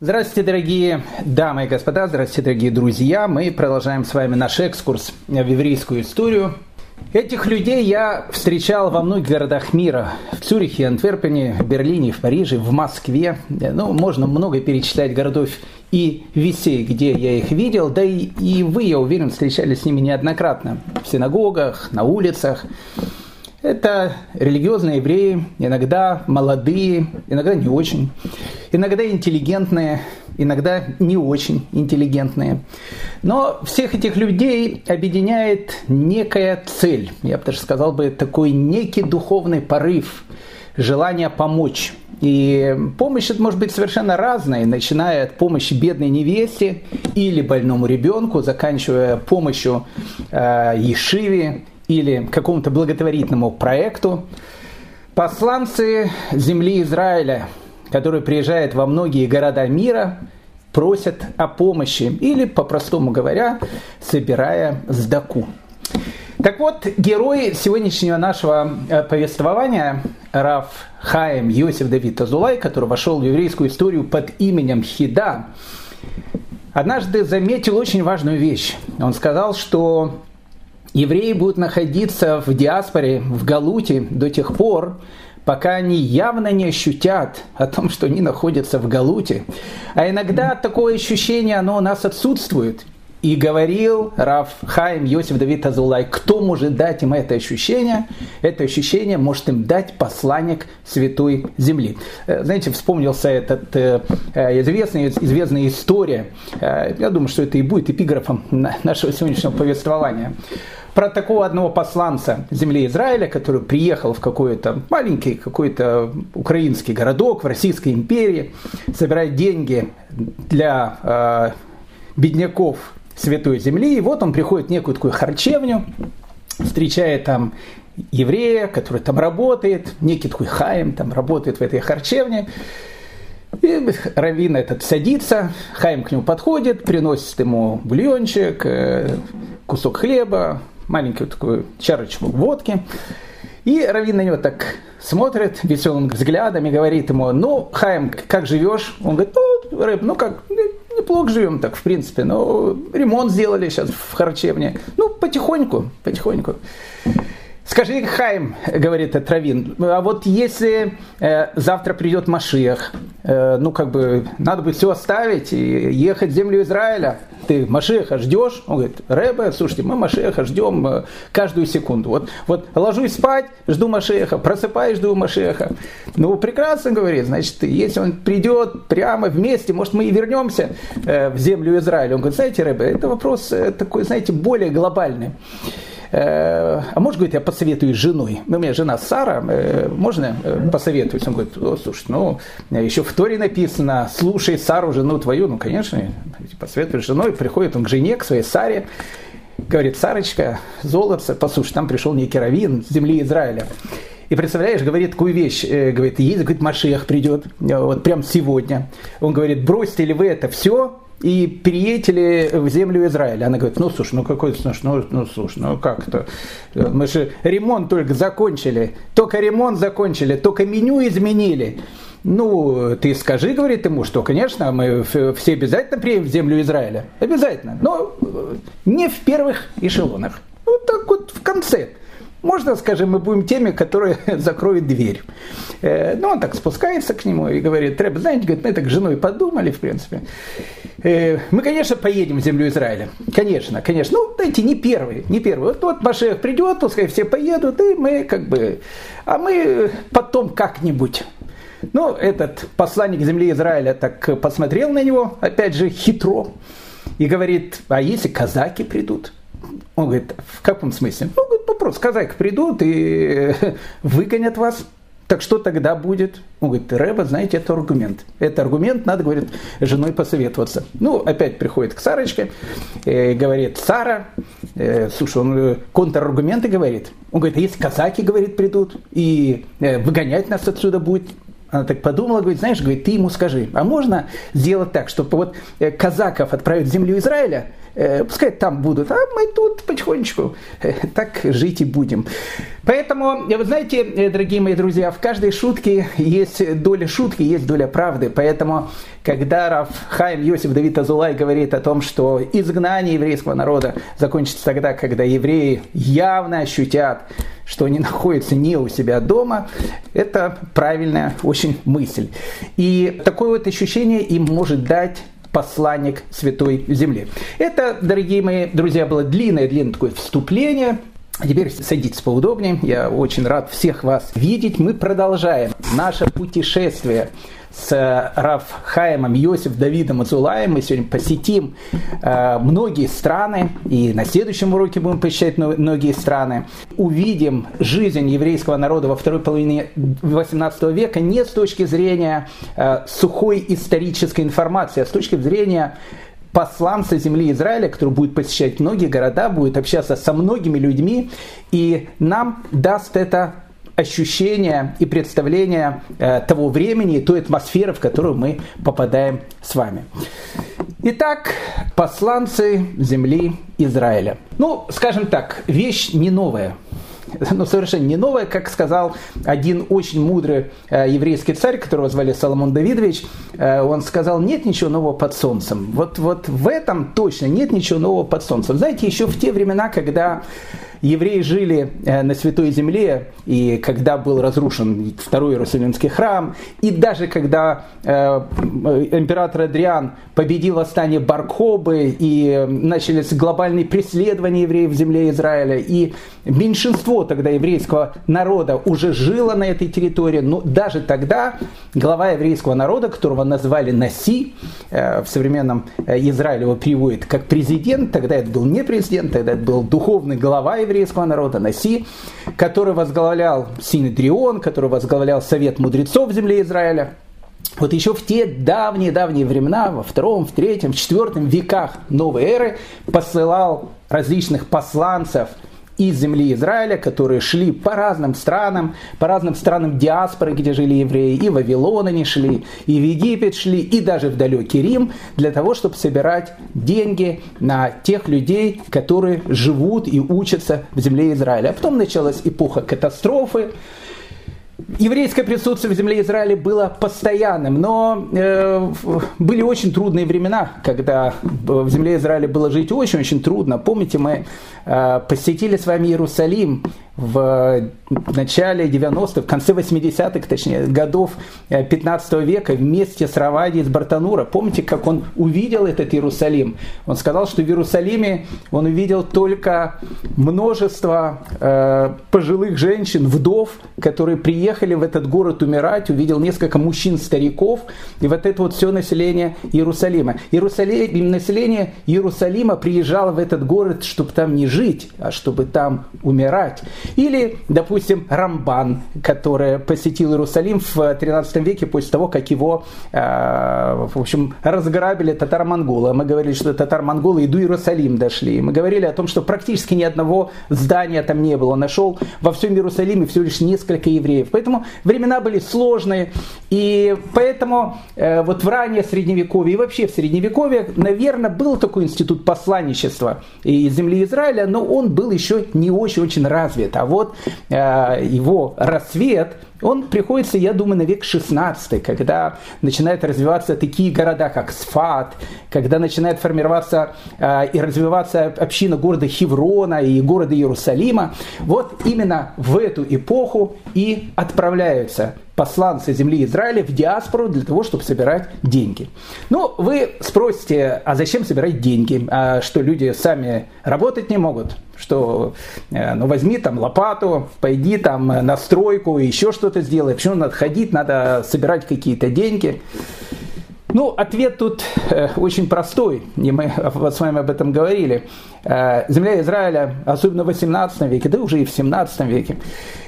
Здравствуйте, дорогие дамы и господа, здравствуйте, дорогие друзья. Мы продолжаем с вами наш экскурс в еврейскую историю. Этих людей я встречал во многих городах мира. В Цюрихе, Антверпене, Берлине, в Париже, в Москве. Ну, можно много перечислять городов и весей, где я их видел. Да и, и вы, я уверен, встречались с ними неоднократно. В синагогах, на улицах. Это религиозные евреи, иногда молодые, иногда не очень, иногда интеллигентные, иногда не очень интеллигентные. Но всех этих людей объединяет некая цель, я бы даже сказал бы, такой некий духовный порыв, желание помочь. И помощь это может быть совершенно разная, начиная от помощи бедной невесте или больному ребенку, заканчивая помощью э, Ешиве или какому-то благотворительному проекту, посланцы земли Израиля, которые приезжают во многие города мира, просят о помощи или, по-простому говоря, собирая сдаку. Так вот, герой сегодняшнего нашего э, повествования Раф Хаем Йосиф Давид Азулай, который вошел в еврейскую историю под именем Хида, однажды заметил очень важную вещь. Он сказал, что евреи будут находиться в диаспоре, в Галуте до тех пор, пока они явно не ощутят о том, что они находятся в Галуте. А иногда такое ощущение, оно у нас отсутствует. И говорил Раф Хаим Йосиф Давид Азулай, кто может дать им это ощущение? Это ощущение может им дать посланник Святой Земли. Э, знаете, вспомнился этот э, э, известная, известная история. Я думаю, что это и будет эпиграфом нашего сегодняшнего повествования про такого одного посланца земли Израиля, который приехал в какой-то маленький какой-то украинский городок в Российской империи, собирает деньги для э, бедняков Святой Земли. И вот он приходит в некую такую харчевню, встречает там еврея, который там работает, некий такой хаим там работает в этой харчевне. И Равин этот садится, Хайм к нему подходит, приносит ему бульончик, э, кусок хлеба, маленькую такую чарочку водки. И Равин на него так смотрит веселым взглядом и говорит ему, ну, Хайм, как живешь? Он говорит, ну, Рэб, ну как, неплохо живем так, в принципе, но ремонт сделали сейчас в харчевне. Ну, потихоньку, потихоньку. Скажи, Хайм, говорит Травин, а вот если э, завтра придет Машиах, э, ну как бы надо бы все оставить и ехать в землю Израиля, ты Машеха ждешь? Он говорит, Рэбе, слушайте, мы Машеха ждем э, каждую секунду. Вот, вот ложусь спать, жду Машеха, просыпаюсь, жду Машеха. Ну, прекрасно, говорит, значит, если он придет прямо вместе, может, мы и вернемся в землю Израиля. Он говорит, знаете, Рэбе, это вопрос такой, знаете, более глобальный. Э, а может, говорит, я посоветую женой. Ну, у меня жена Сара, э, можно э, посоветовать? Он говорит, слушай, ну, еще в Торе написано, слушай Сару, жену твою. Ну, конечно, посоветую женой. Приходит он к жене, к своей Саре, говорит, Сарочка, золотце, послушай, там пришел некий раввин с земли Израиля. И представляешь, говорит такую вещь, говорит, есть, говорит, Машех придет, вот прям сегодня. Он говорит, бросьте ли вы это все, и переедете в землю Израиля. Она говорит, ну слушай, ну какой слушай, ну, ну слушай, ну как то Мы же ремонт только закончили, только ремонт закончили, только меню изменили. Ну, ты скажи, говорит ему, что, конечно, мы все обязательно приедем в землю Израиля. Обязательно. Но не в первых эшелонах. Вот так вот в конце. Можно, скажем, мы будем теми, которые закроют дверь. Э, ну, он так спускается к нему и говорит, Треба, знаете, говорит, мы так с женой подумали, в принципе. Э, мы, конечно, поедем в землю Израиля. Конечно, конечно. Ну, знаете, не первый, не первый. Вот, вот Машех придет, пускай все поедут, и мы как бы... А мы потом как-нибудь ну, этот посланник земли Израиля так посмотрел на него, опять же, хитро, и говорит, а если казаки придут? Он говорит, в каком смысле? Ну, говорит, ну просто казаки придут и выгонят вас. Так что тогда будет? Он говорит, Рэба, знаете, это аргумент. Это аргумент, надо, говорит, женой посоветоваться. Ну, опять приходит к Сарочке, э, говорит, Сара, э, слушай, он э, контраргументы говорит. Он говорит, а если казаки, говорит, придут и э, выгонять нас отсюда будет, Она так подумала, говорит, знаешь, говорит, ты ему скажи, а можно сделать так, чтобы вот э, казаков отправить в землю Израиля, Э, пускай там будут, а мы тут потихонечку э, так жить и будем. Поэтому, вы знаете, э, дорогие мои друзья, в каждой шутке есть доля шутки, есть доля правды. Поэтому, когда Раф Хайм Йосиф Давид Азулай говорит о том, что изгнание еврейского народа закончится тогда, когда евреи явно ощутят, что они находятся не у себя дома, это правильная очень мысль. И такое вот ощущение им может дать посланник Святой Земли. Это, дорогие мои друзья, было длинное-длинное такое вступление. А теперь садитесь поудобнее. Я очень рад всех вас видеть. Мы продолжаем наше путешествие с Рафхаемом Йосиф Давидом Азулаем. Мы сегодня посетим э, многие страны, и на следующем уроке будем посещать многие страны. Увидим жизнь еврейского народа во второй половине 18 века не с точки зрения э, сухой исторической информации, а с точки зрения посланца земли Израиля, который будет посещать многие города, будет общаться со многими людьми, и нам даст это ощущение и представление э, того времени, той атмосферы, в которую мы попадаем с вами. Итак, посланцы земли Израиля. Ну, скажем так, вещь не новая но совершенно не новая, как сказал один очень мудрый э, еврейский царь, которого звали Соломон Давидович, э, он сказал, нет ничего нового под солнцем. Вот, вот в этом точно нет ничего нового под солнцем. Знаете, еще в те времена, когда евреи жили э, на Святой Земле, и когда был разрушен Второй Иерусалимский храм, и даже когда э, император Адриан победил восстание Баркобы, и начались глобальные преследования евреев в земле Израиля, и меньшинство тогда еврейского народа уже жило на этой территории, но даже тогда глава еврейского народа, которого назвали Наси, э, в современном Израиле его переводят как президент, тогда это был не президент, тогда это был духовный глава еврейского еврейского народа, Наси, который возглавлял Синедрион, который возглавлял Совет мудрецов земли Израиля. Вот еще в те давние-давние времена, во втором, в третьем, в четвертом веках новой эры посылал различных посланцев – из земли Израиля, которые шли по разным странам, по разным странам диаспоры, где жили евреи, и в Вавилон они шли, и в Египет шли, и даже в далекий Рим, для того, чтобы собирать деньги на тех людей, которые живут и учатся в земле Израиля. А потом началась эпоха катастрофы, Еврейское присутствие в земле Израиля было постоянным, но э, были очень трудные времена, когда в земле Израиля было жить очень-очень трудно. Помните, мы э, посетили с вами Иерусалим в начале 90-х, в конце 80-х, точнее, годов 15 э, века вместе с Равади из Бартанура. Помните, как он увидел этот Иерусалим? Он сказал, что в Иерусалиме он увидел только множество э, пожилых женщин, вдов, которые приехали в этот город умирать, увидел несколько мужчин-стариков, и вот это вот все население Иерусалима. Иерусалим, население Иерусалима приезжало в этот город, чтобы там не жить, а чтобы там умирать. Или, допустим, Рамбан, который посетил Иерусалим в 13 веке после того, как его, э, в общем, разграбили татаро-монголы. Мы говорили, что татаро-монголы и до Иерусалим дошли. Мы говорили о том, что практически ни одного здания там не было. Нашел во всем Иерусалиме всего лишь несколько евреев. Поэтому времена были сложные. И поэтому э, вот в раннее Средневековье и вообще в Средневековье, наверное, был такой институт посланничества из земли Израиля, но он был еще не очень-очень развит. А вот э, его рассвет, он приходится, я думаю, на век 16, когда начинают развиваться такие города, как Сфат, когда начинает формироваться э, и развиваться община города Хеврона и города Иерусалима. Вот именно в эту эпоху и отправляются посланцы земли Израиля в диаспору для того, чтобы собирать деньги. Ну, вы спросите, а зачем собирать деньги? А что люди сами работать не могут? Что, э, ну, возьми там лопату, пойди там на стройку, еще что-то сделай. Почему надо ходить, надо собирать какие-то деньги? Ну, ответ тут э, очень простой, и мы с вами об этом говорили. Э, земля Израиля, особенно в 18 веке, да уже и в 17 веке,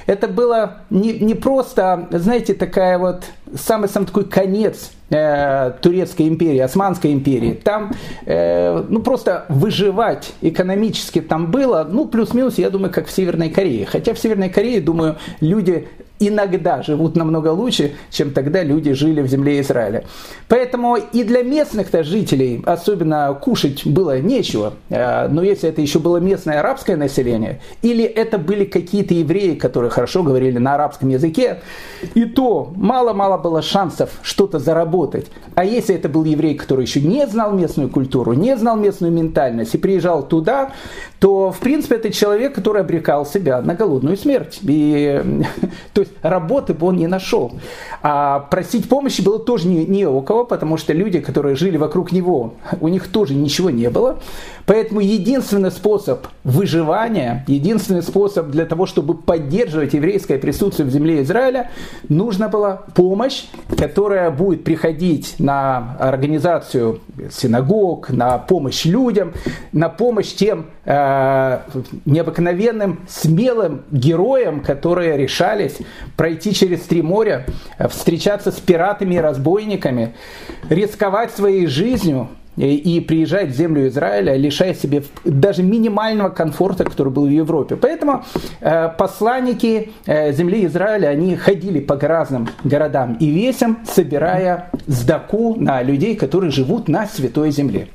это было не, не просто, знаете, такая вот самый-самый такой конец э, Турецкой империи, Османской империи. Там, э, ну, просто выживать экономически там было, ну, плюс-минус, я думаю, как в Северной Корее. Хотя в Северной Корее, думаю, люди иногда живут намного лучше, чем тогда люди жили в земле Израиля. Поэтому и для местных-то жителей особенно кушать было нечего. Э, но если это еще было местное арабское население, или это были какие-то евреи, которые хорошо говорили на арабском языке, и то мало-мало было шансов что-то заработать. А если это был еврей, который еще не знал местную культуру, не знал местную ментальность и приезжал туда, то, в принципе, это человек, который обрекал себя на голодную смерть. И, то есть работы бы он не нашел. А просить помощи было тоже не, не у кого, потому что люди, которые жили вокруг него, у них тоже ничего не было. Поэтому единственный способ выживания, единственный способ для того, чтобы поддерживать еврейское присутствие в земле Израиля, нужна была помощь, которая будет приходить на организацию синагог, на помощь людям, на помощь тем э, необыкновенным, смелым героям, которые решались пройти через три моря, встречаться с пиратами и разбойниками, рисковать своей жизнью, и приезжать в землю Израиля, лишая себе даже минимального комфорта, который был в Европе. Поэтому э, посланники э, земли Израиля, они ходили по разным городам и весям, собирая сдаку на людей, которые живут на святой земле.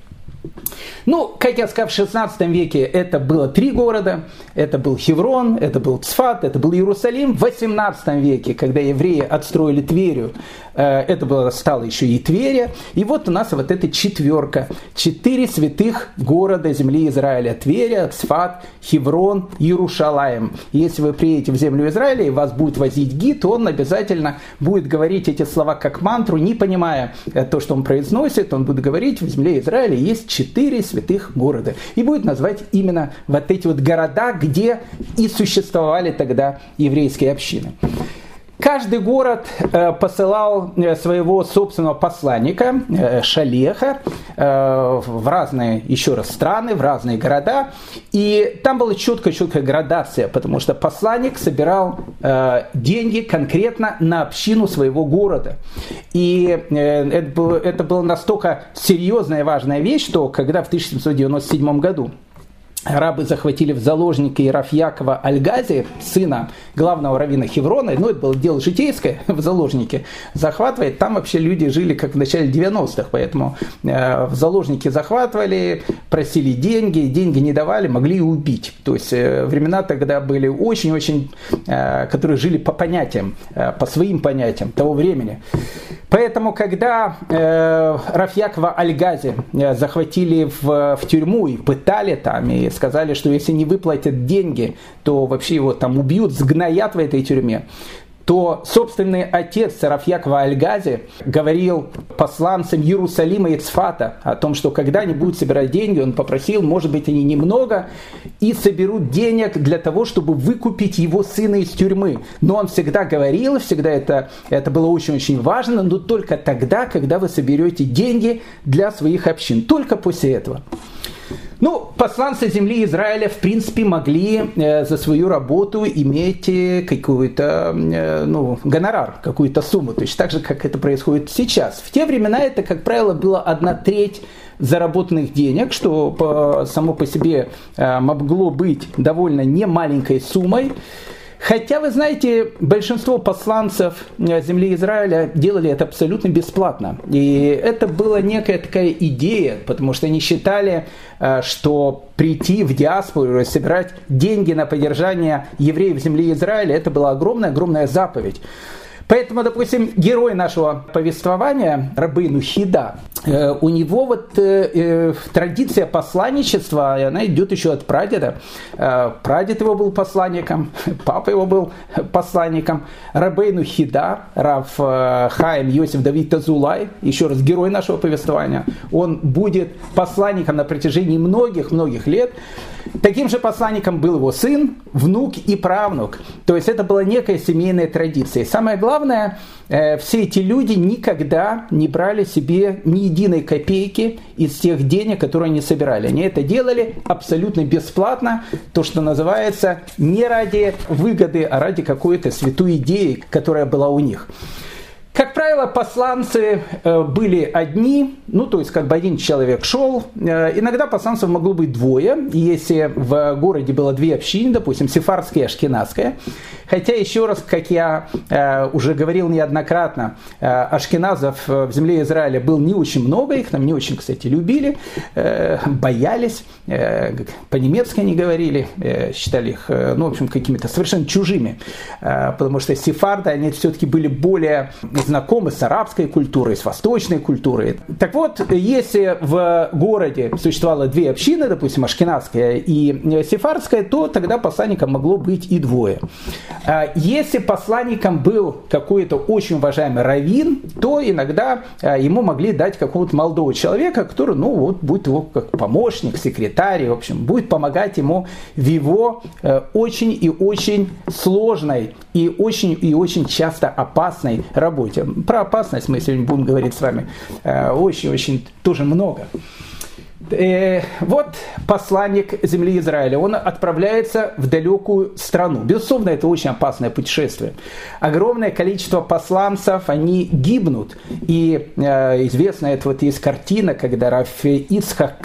Ну, как я сказал, в 16 веке это было три города. Это был Хеврон, это был Цфат, это был Иерусалим. В 18 веке, когда евреи отстроили Тверью, э, это было, стало еще и Тверия. И вот у нас вот эта четверка. Четыре святых города земли Израиля. Тверия, Цфат, Хеврон, Иерушалаем. Если вы приедете в землю Израиля и вас будет возить гид, он обязательно будет говорить эти слова как мантру, не понимая э, то, что он произносит. Он будет говорить, в земле Израиля есть четыре святых города. И будет назвать именно вот эти вот города, где и существовали тогда еврейские общины. Каждый город э, посылал э, своего собственного посланника, э, шалеха, в разные, еще раз, страны, в разные города. И там была четкая-четкая градация, потому что посланник собирал деньги конкретно на общину своего города. И это, было, настолько серьезная и важная вещь, что когда в 1797 году арабы захватили в заложники Рафьякова Альгази, сына главного равина Хеврона, ну это было дело житейское в заложнике, захватывает, там вообще люди жили как в начале 90-х, поэтому э, в заложники захватывали, просили деньги, деньги не давали, могли и убить. То есть э, времена тогда были очень-очень, э, которые жили по понятиям, э, по своим понятиям того времени. Поэтому, когда э, Рафьякова Альгази э, захватили в, в тюрьму и пытали там, и сказали, что если не выплатят деньги, то вообще его там убьют, сгноят в этой тюрьме то собственный отец Сарафьякова Альгази говорил посланцам Иерусалима и Цфата о том, что когда они будут собирать деньги, он попросил, может быть, они немного, и соберут денег для того, чтобы выкупить его сына из тюрьмы. Но он всегда говорил, всегда это, это было очень-очень важно, но только тогда, когда вы соберете деньги для своих общин. Только после этого. Ну, посланцы земли Израиля, в принципе, могли э, за свою работу иметь э, какой-то э, ну, гонорар, какую-то сумму. То есть так же, как это происходит сейчас. В те времена это, как правило, было одна треть заработанных денег, что само по себе могло быть довольно немаленькой суммой. Хотя, вы знаете, большинство посланцев э, земли Израиля делали это абсолютно бесплатно. И это была некая такая идея, потому что они считали, э, что прийти в диаспору и собирать деньги на поддержание евреев земли Израиля, это была огромная-огромная заповедь. Поэтому, допустим, герой нашего повествования, Рабыну Хида, э, у него вот э, э, традиция посланничества, она идет еще от прадеда. Прадед его был посланником, папа его был посланником. Рабейну Хида, Рав Хаим Йосиф Давид Тазулай, еще раз герой нашего повествования, он будет посланником на протяжении многих-многих лет. Таким же посланником был его сын, внук и правнук. То есть это была некая семейная традиция. Самое главное, э, все эти люди никогда не брали себе ни единой копейки из тех денег, которые они собирали. Они это делали абсолютно бесплатно, то, что называется, не ради выгоды, а ради какой-то святой идеи, которая была у них. Как правило, посланцы э, были одни, ну, то есть, как бы один человек шел. Э, иногда посланцев могло быть двое, если в городе было две общины, допустим, сефардская и ашкенадская. Хотя, еще раз, как я э, уже говорил неоднократно, ашкеназов в земле Израиля было не очень много, их там не очень, кстати, любили, боялись, по-немецки они говорили, считали их, ну, в общем, какими-то совершенно чужими, потому что сефарды, они все-таки были более знакомы с арабской культурой, с восточной культурой. Так вот, если в городе существовало две общины, допустим, ашкенадская и сефардская, то тогда посланником могло быть и двое. А если посланником был какой-то очень уважаемый раввин, то иногда а, ему могли дать какого-то молодого человека, который, ну вот, будет его как помощник, секретарь, в общем, будет помогать ему в его э, очень и очень сложной и очень и очень часто опасной работе. Про опасность мы сегодня будем говорить с вами очень-очень э, тоже много. Э, вот посланник земли Израиля, он отправляется в далекую страну. Безусловно, это очень опасное путешествие. Огромное количество посланцев, они гибнут. И э, известно, это вот есть картина, когда Раф Ицхак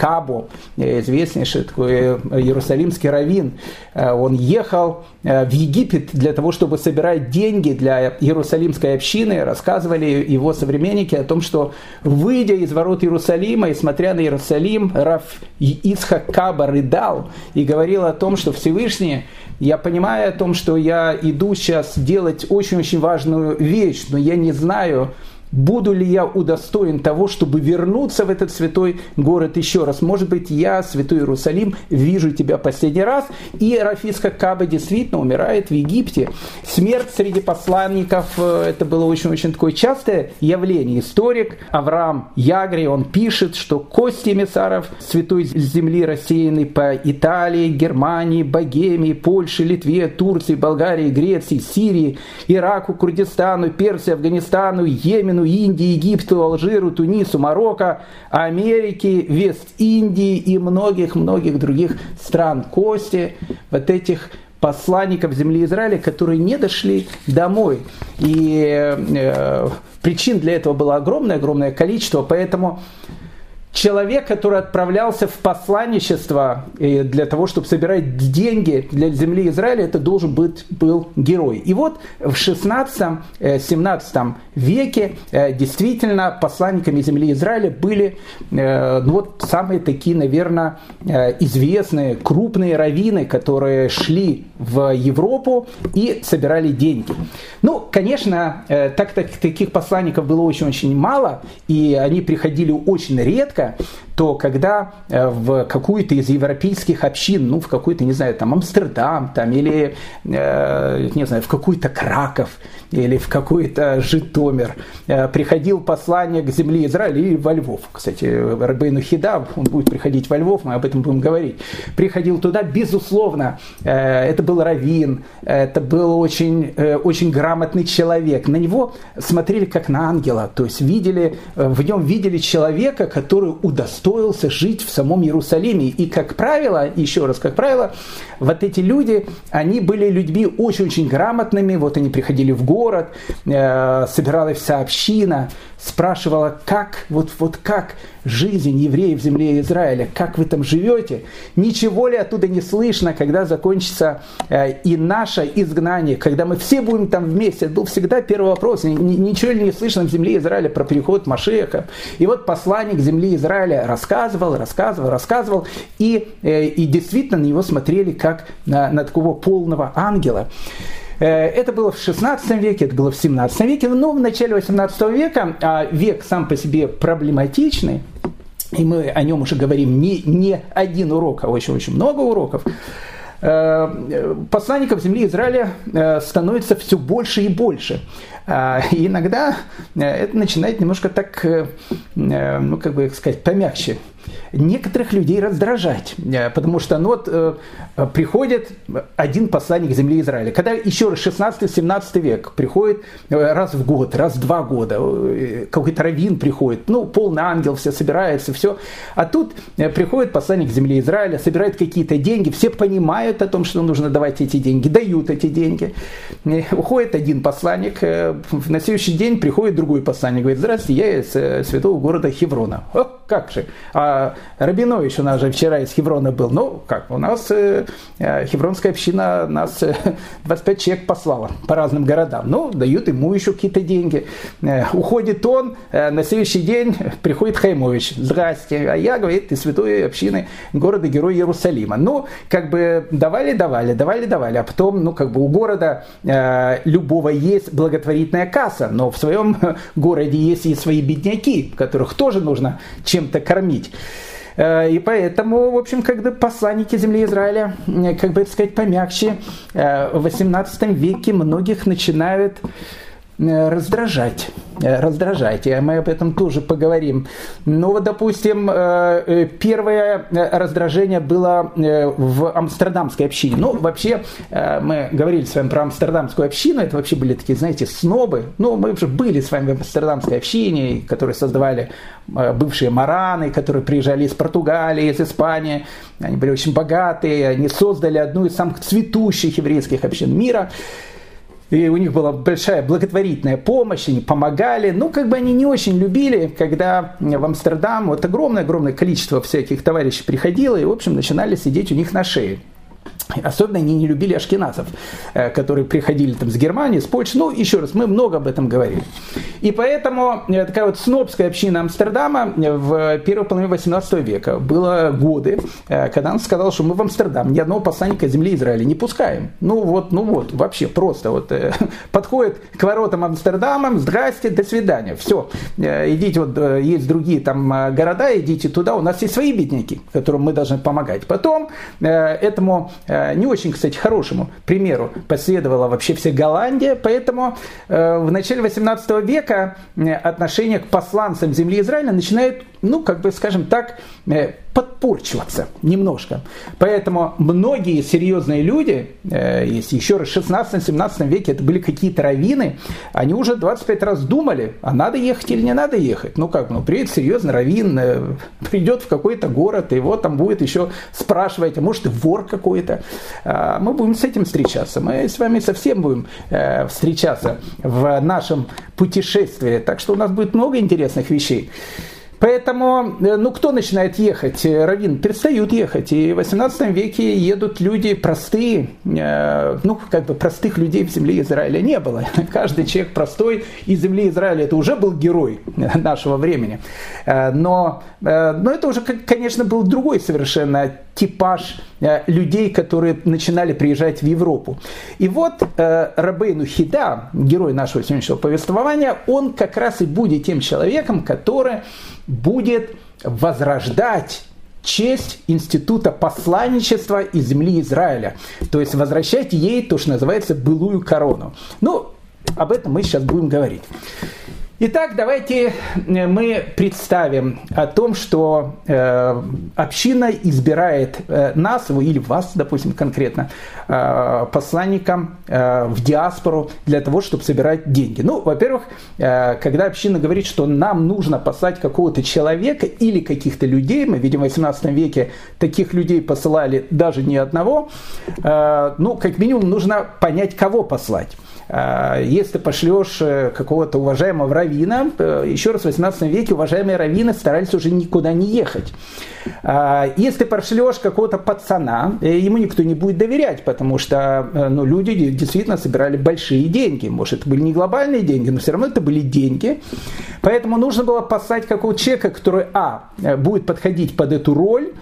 э, известнейший такой э, иерусалимский раввин, э, он ехал в Египет для того, чтобы собирать деньги для иерусалимской общины. Рассказывали его современники о том, что выйдя из ворот Иерусалима и смотря на Иерусалим, Раф Ицхак Каба рыдал и говорил о том, что Всевышний, я понимаю о том, что я иду сейчас делать очень-очень важную вещь, но я не знаю, Буду ли я удостоен того, чтобы вернуться в этот святой город еще раз? Может быть, я, святой Иерусалим, вижу тебя последний раз. И Рафиска Каба действительно умирает в Египте. Смерть среди посланников, э, это было очень-очень такое частое явление. Историк Авраам Ягри, он пишет, что кости эмиссаров святой земли рассеяны по Италии, Германии, Богемии, Польше, Литве, Турции, Болгарии, Греции, Сирии, Ираку, Курдистану, Персии, Афганистану, Йемену, Йемену, Индии, Египту, Алжиру, Тунису, Марокко, Америки, Вест-Индии и многих-многих других стран. Кости вот этих посланников земли Израиля, которые не дошли домой. И э, причин для этого было огромное-огромное количество, поэтому человек, который отправлялся в посланничество для того, чтобы собирать деньги для земли Израиля, это должен быть был герой. И вот в 16-17 э, веке э, действительно посланниками земли Израиля были э, ну вот самые такие, наверное, известные крупные раввины, которые шли в Европу и собирали деньги. Ну, конечно, так как таких посланников было очень-очень мало, и они приходили очень редко, то когда э, в какую-то из европейских общин, ну, в какой-то, не знаю, там, Амстердам, там, или, э, не знаю, в какой-то Краков, или в какой-то Житомир, э, приходил посланник земли Израиля или во Львов, кстати, Рабейну Хида, он будет приходить во Львов, мы об этом будем говорить, приходил туда, безусловно, это был раввин, это был очень, очень грамотный человек, на него смотрели как на ангела, то есть видели, в нем видели человека, который удостоился жить в самом Иерусалиме. И, как правило, еще раз, как правило, вот эти люди, они были людьми очень-очень грамотными. Вот они приходили в город, э, собиралась вся община, спрашивала, как, вот, вот как жизнь евреев в земле Израиля, как вы там живете, ничего ли оттуда не слышно, когда закончится э, и наше изгнание, когда мы все будем там вместе. Это был всегда первый вопрос, ничего ли не слышно в земле Израиля про переход Машеха. И вот посланник земли Израиля рассказывал, рассказывал, рассказывал, и, э, и действительно на него смотрели как на, на такого полного ангела. Э, это было в 16 веке, это было в 17 веке, но в начале 18 века, а век сам по себе проблематичный, и мы о нем уже говорим не, не один урок, а очень-очень много уроков, э, посланников земли Израиля э, становится все больше и больше. А, и иногда это начинает немножко так, ну как бы сказать, помягче некоторых людей раздражать, потому что ну, вот, приходит один посланник земли Израиля, когда еще раз 16-17 век приходит раз в год, раз в два года, какой-то раввин приходит, ну, полный ангел, все собирается, все, а тут приходит посланник земли Израиля, собирает какие-то деньги, все понимают о том, что нужно давать эти деньги, дают эти деньги, уходит один посланник, на следующий день приходит другой посланник, говорит, здравствуйте, я из э, святого города Хеврона. О, как же, а Рабинович у нас же вчера из Хеврона был. Ну, как, у нас э, э Хевронская община нас 25 человек послала по разным городам. Ну, дают ему еще какие-то деньги. Э, уходит он, э, на следующий день приходит Хаймович. Здрасте, а я, говорит, из святой общины города-героя Иерусалима. Ну, как бы давали, давали, давали, давали, а потом, ну, как бы у города э, любого есть благотворительная касса, но в своем городе есть и свои бедняки, которых тоже нужно чем-то кормить. Э, и поэтому, в общем, бы посланники земли Израиля, как бы это сказать, помягче, э, в 18 веке многих начинают Э, раздражать. Э, раздражать. И мы об этом тоже поговорим. Ну вот, допустим, э, первое раздражение было в амстердамской общине. Ну, вообще, мы говорили с вами про амстердамскую общину. Это вообще были такие, знаете, снобы. Ну, мы уже были с вами в амстердамской общине, которые создавали бывшие мараны, которые приезжали из Португалии, из Испании. Они были очень богатые. Они создали одну из самых цветущих еврейских общин мира и у них была большая благотворительная помощь, они помогали, но как бы они не очень любили, когда в Амстердам вот огромное-огромное количество всяких товарищей приходило и, в общем, начинали сидеть у них на шее. Особенно они не любили ашкеназов, э, которые приходили там с Германии, с Польши. Ну, еще раз, мы много об этом говорили. И поэтому э, такая вот снобская община Амстердама в первой половине 18 века было годы, э, когда он сказал, что мы в Амстердам ни одного посланника земли Израиля не пускаем. Ну вот, ну вот, вообще просто вот подходит к воротам Амстердама, здрасте, до свидания, все, идите вот, есть другие там города, идите туда, у нас есть свои бедняки, которым мы должны помогать. Потом этому Э, не очень, кстати, хорошему примеру последовала вообще вся Голландия, поэтому э, в начале 18 века э, отношение к посланцам земли Израиля начинает, ну, как бы, скажем так, подпорчиваться немножко. Поэтому многие серьезные люди, э, если еще раз в 16-17 веке это были какие-то раввины, они уже 25 раз думали, а надо ехать или не надо ехать. Ну как, ну приедет серьезный раввин, э, придет в какой-то город, и его там будет еще спрашивать, а может и вор какой-то. А мы будем с этим встречаться. Мы с вами совсем будем э, встречаться в нашем путешествии. Так что у нас будет много интересных вещей. Поэтому, э, ну, кто начинает ехать? Э, Равин перестают ехать. И в 18 веке едут люди простые, э, ну, как бы простых людей в земле Израиля не было. Каждый человек простой из земли Израиля, это уже был герой нашего времени. Но, но это уже, конечно, был другой совершенно типаж людей, которые начинали приезжать в Европу. И вот Рабейну Хида, герой нашего сегодняшнего повествования, он как раз и будет тем человеком, который будет возрождать честь института посланничества из земли Израиля. То есть возвращать ей то, что называется былую корону. Ну, об этом мы сейчас будем говорить. Итак, давайте э, мы представим о том, что э, община избирает э, нас, или вас, допустим, конкретно, э, посланником э, в диаспору для того, чтобы собирать деньги. Ну, во-первых, когда община говорит, что нам нужно послать какого-то человека или каких-то людей, мы видим в 18 веке таких людей посылали даже не одного, ну, как минимум нужно понять, кого послать. А, если ты пошлешь э, какого-то уважаемого равина, э, еще раз в 18 веке уважаемые раввины старались уже никуда не ехать. А, если ты пошлешь какого-то пацана, э, ему никто не будет доверять, потому что ну, люди действительно собирали большие деньги. Может, это были не глобальные деньги, но все равно это были деньги. Поэтому нужно было послать какого-то человека, который, а, будет подходить под эту роль,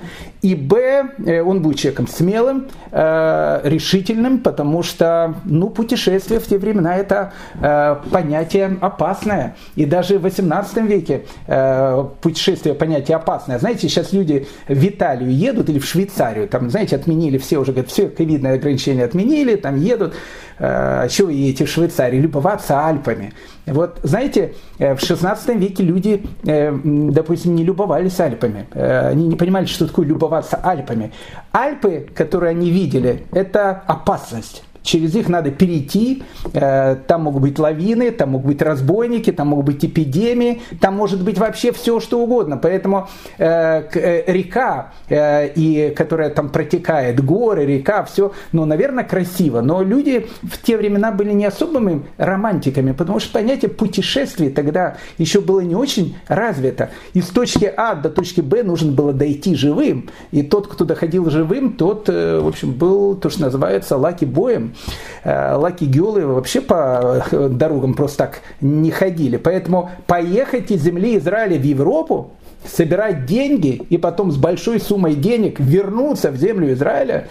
и, б, он будет человеком смелым, решительным, потому что ну, путешествие в те те времена это э, понятие опасное. И даже в 18 веке э, путешествие понятие опасное. Знаете, сейчас люди в Италию едут или в Швейцарию, там, знаете, отменили все уже, говорят, все ковидные ограничения отменили, там едут, э, чего едете в Швейцарию, любоваться Альпами. Вот, знаете, э, в 16 веке люди, э, допустим, не любовались Альпами. Э, они не понимали, что такое любоваться Альпами. Альпы, которые они видели, это опасность через них надо перейти, э, там могут быть лавины, там могут быть разбойники, там могут быть эпидемии, там может быть вообще все, что угодно. Поэтому э, э, река, и, которая там протекает, горы, река, все, ну, наверное, красиво. Но люди в те времена были не особыми романтиками, потому что понятие путешествий тогда еще было не очень развито. Из точки А до точки Б нужно было дойти живым. И тот, кто доходил живым, тот, в общем, был то, что называется лаки боем. Э, Лаки Гелы вообще по э, дорогам просто так не ходили. Поэтому поехать из земли Израиля в Европу, собирать деньги и потом с большой суммой денег вернуться в землю Израиля,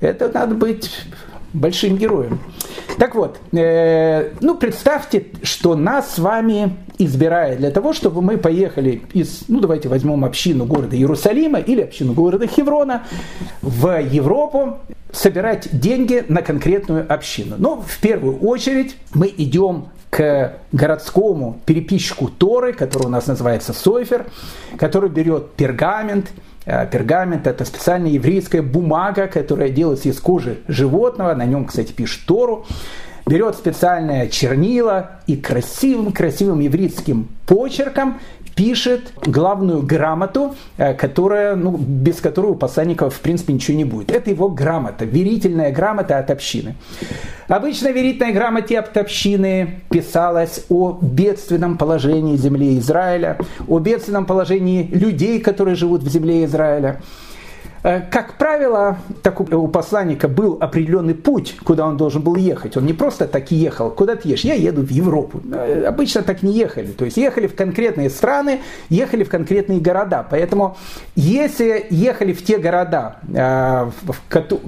это надо быть большим героем. Так вот, э, ну представьте, что нас с вами избирает для того, чтобы мы поехали из, ну давайте возьмем общину города Иерусалима или общину города Хеврона в Европу, собирать деньги на конкретную общину. Но в первую очередь мы идем к городскому переписчику Торы, который у нас называется Сойфер, который берет пергамент, Пергамент – это специальная еврейская бумага, которая делается из кожи животного. На нем, кстати, пишет Тору берет специальное чернила и красивым-красивым еврейским почерком пишет главную грамоту, э, которая, ну, без которой у посланников в принципе ничего не будет. Это его грамота, верительная грамота от общины. Обычно в верительной грамоте от общины писалось о бедственном положении земли Израиля, о бедственном положении людей, которые живут в земле Израиля. Э, как правило, так у посланника был определенный путь, куда он должен был ехать. Он не просто так ехал, куда ты едешь, я еду в Европу. Э, обычно так не ехали. То есть ехали в конкретные страны, ехали в конкретные города. Поэтому если ехали в те города, э,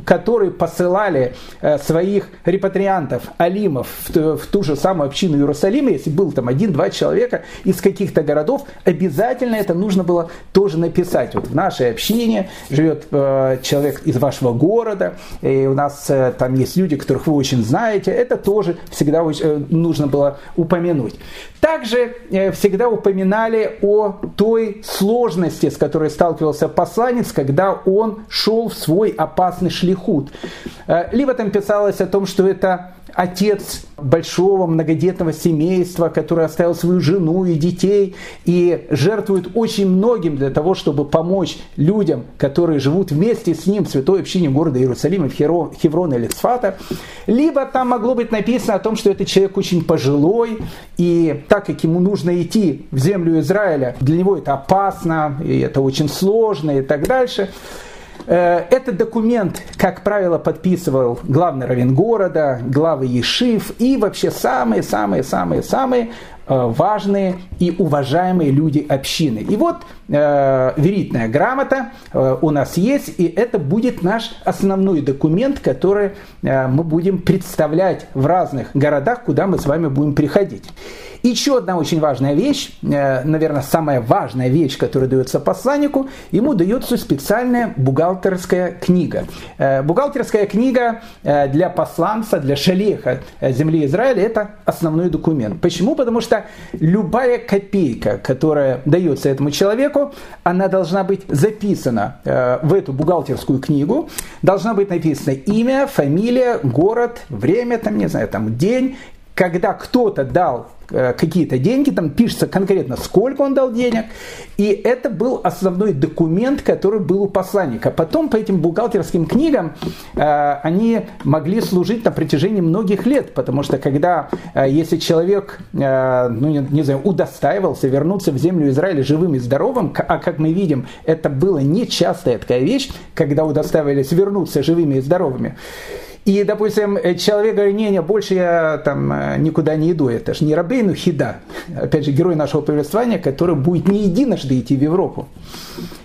которые посылали своих репатриантов, алимов в ту же самую общину Иерусалима, если был там один-два человека из каких-то городов, обязательно это нужно было тоже написать. Вот в нашей общине живет приходит э, человек из вашего города, и у нас э, там есть люди, которых вы очень знаете, это тоже всегда э, нужно было упомянуть. Также всегда упоминали о той сложности, с которой сталкивался посланец, когда он шел в свой опасный шлихут. Либо там писалось о том, что это отец большого многодетного семейства, который оставил свою жену и детей и жертвует очень многим для того, чтобы помочь людям, которые живут вместе с ним в святой общине города Иерусалима, в Хеврона или Цфата. Либо там могло быть написано о том, что этот человек очень пожилой, и так как ему нужно идти в землю Израиля, для него это опасно, и это очень сложно и так дальше. Э, этот документ, как правило, подписывал главный равен города, главы Ешив и вообще самые-самые-самые-самые э, важные и уважаемые люди общины. И вот э, верительная грамота э, у нас есть, и это будет наш основной документ, который э, мы будем представлять в разных городах, куда мы с вами будем приходить. Еще одна очень важная вещь, э, наверное, самая важная вещь, которая дается посланнику, ему дается специальная бухгалтерская книга. Э, бухгалтерская книга э, для посланца, для шалеха земли Израиля, это основной документ. Почему? Потому что любая копейка, которая дается этому человеку, она должна быть записана в эту бухгалтерскую книгу, должна быть написано имя, фамилия, город, время, там, не знаю, там, день, когда кто-то дал Э, какие-то деньги, там пишется конкретно, сколько он дал денег, и это был основной документ, который был у посланника. Потом по этим бухгалтерским книгам э, они могли служить на протяжении многих лет, потому что когда, э, если человек, ну не, не знаю, удостаивался вернуться в землю Израиля живым и здоровым, а как мы видим, это было нечастая такая вещь, когда удостаивались вернуться живыми и здоровыми, И, допустим, человек говорит, не, не, больше я там никуда не иду. Это же не Рабейну Хида, опять же, герой нашего повествования, который будет не единожды идти в Европу.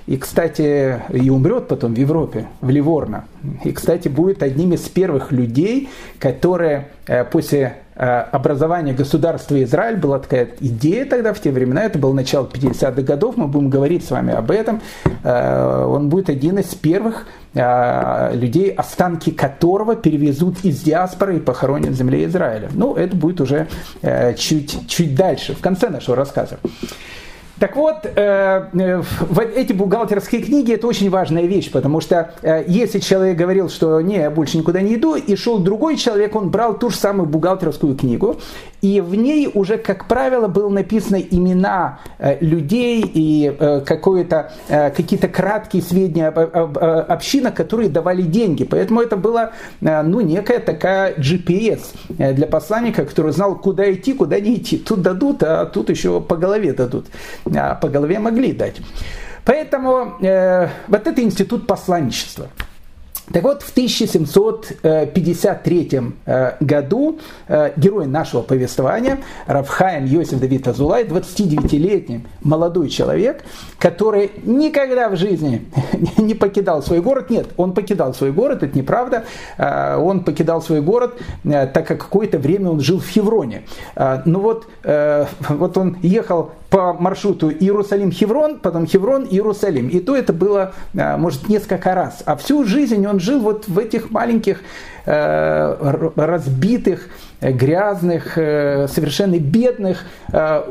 И, кстати, и умрет потом в Европе, в Ливорно. И, кстати, будет одним из первых людей, которые после Э, образования государства Израиль была такая идея тогда в те времена, это было начало 50-х годов, мы будем говорить с вами об этом. Э, он будет один из первых э, людей, останки которого перевезут из диаспоры и похоронят в земле Израиля. Ну, это будет уже чуть, чуть дальше, в конце нашего рассказа. Так вот, э, э, эти бухгалтерские книги это очень важная вещь, потому что э, если человек говорил, что не, я больше никуда не иду, и шел другой человек, он брал ту же самую бухгалтерскую книгу, и в ней уже, как правило, было написано имена людей и какое-то, какие-то краткие сведения об общинах, которые давали деньги. Поэтому это была ну, некая такая GPS для посланника, который знал, куда идти, куда не идти. Тут дадут, а тут еще по голове дадут. А по голове могли дать. Поэтому э, вот это институт посланничества. Так вот, в 1753 э, году э, герой нашего повествования, Равхаем Йосиф Давид Азулай, 29-летний молодой человек, который никогда в жизни не покидал свой город. Нет, он покидал свой город, это неправда. Э, он покидал свой город, так как какое-то время он жил в Хевроне. Ну вот, вот он ехал по маршруту Иерусалим-Хеврон, потом Хеврон-Иерусалим. И то это было, может, несколько раз. А всю жизнь он жил вот в этих маленьких э, разбитых, э, грязных, э, совершенно бедных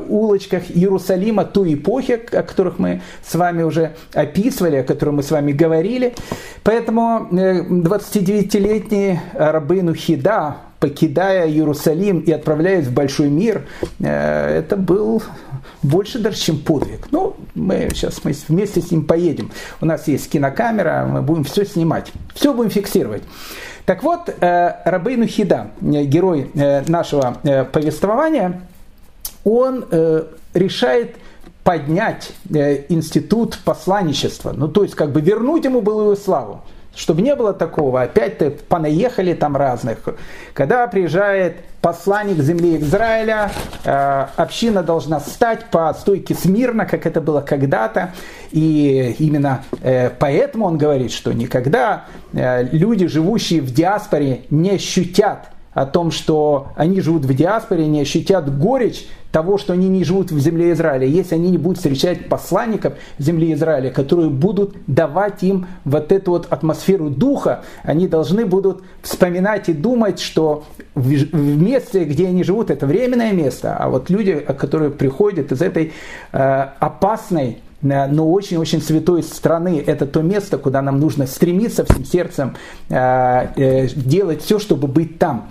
улочках Иерусалима той эпохи, о которых мы с вами уже описывали, о которых мы с вами говорили. Поэтому 29-летний Рабыну Хида, покидая Иерусалим и отправляясь в большой мир, это был больше даже, чем подвиг. Ну, мы сейчас мы вместе с ним поедем. У нас есть кинокамера, мы будем все снимать, все будем фиксировать. Так вот, э, Рабейну Хида, э, герой э, нашего повествования, он решает поднять институт посланничества, ну то есть как бы вернуть ему былую славу. Чтобы не было такого, опять-то понаехали там разных. Когда приезжает посланник земли Израиля, э, община должна стать по стойке смирно, как это было когда-то. И именно э, поэтому он говорит, что никогда э, люди, живущие в диаспоре, не ощутят о том, что они живут в диаспоре, не ощутят горечь того, что они не живут в земле Израиля, если они не будут встречать посланников земли Израиля, которые будут давать им вот эту вот атмосферу духа, они должны будут вспоминать и думать, что в месте, где они живут, это временное место, а вот люди, которые приходят из этой э, опасной но очень-очень святой страны. Это то место, куда нам нужно стремиться всем сердцем, э, делать все, чтобы быть там.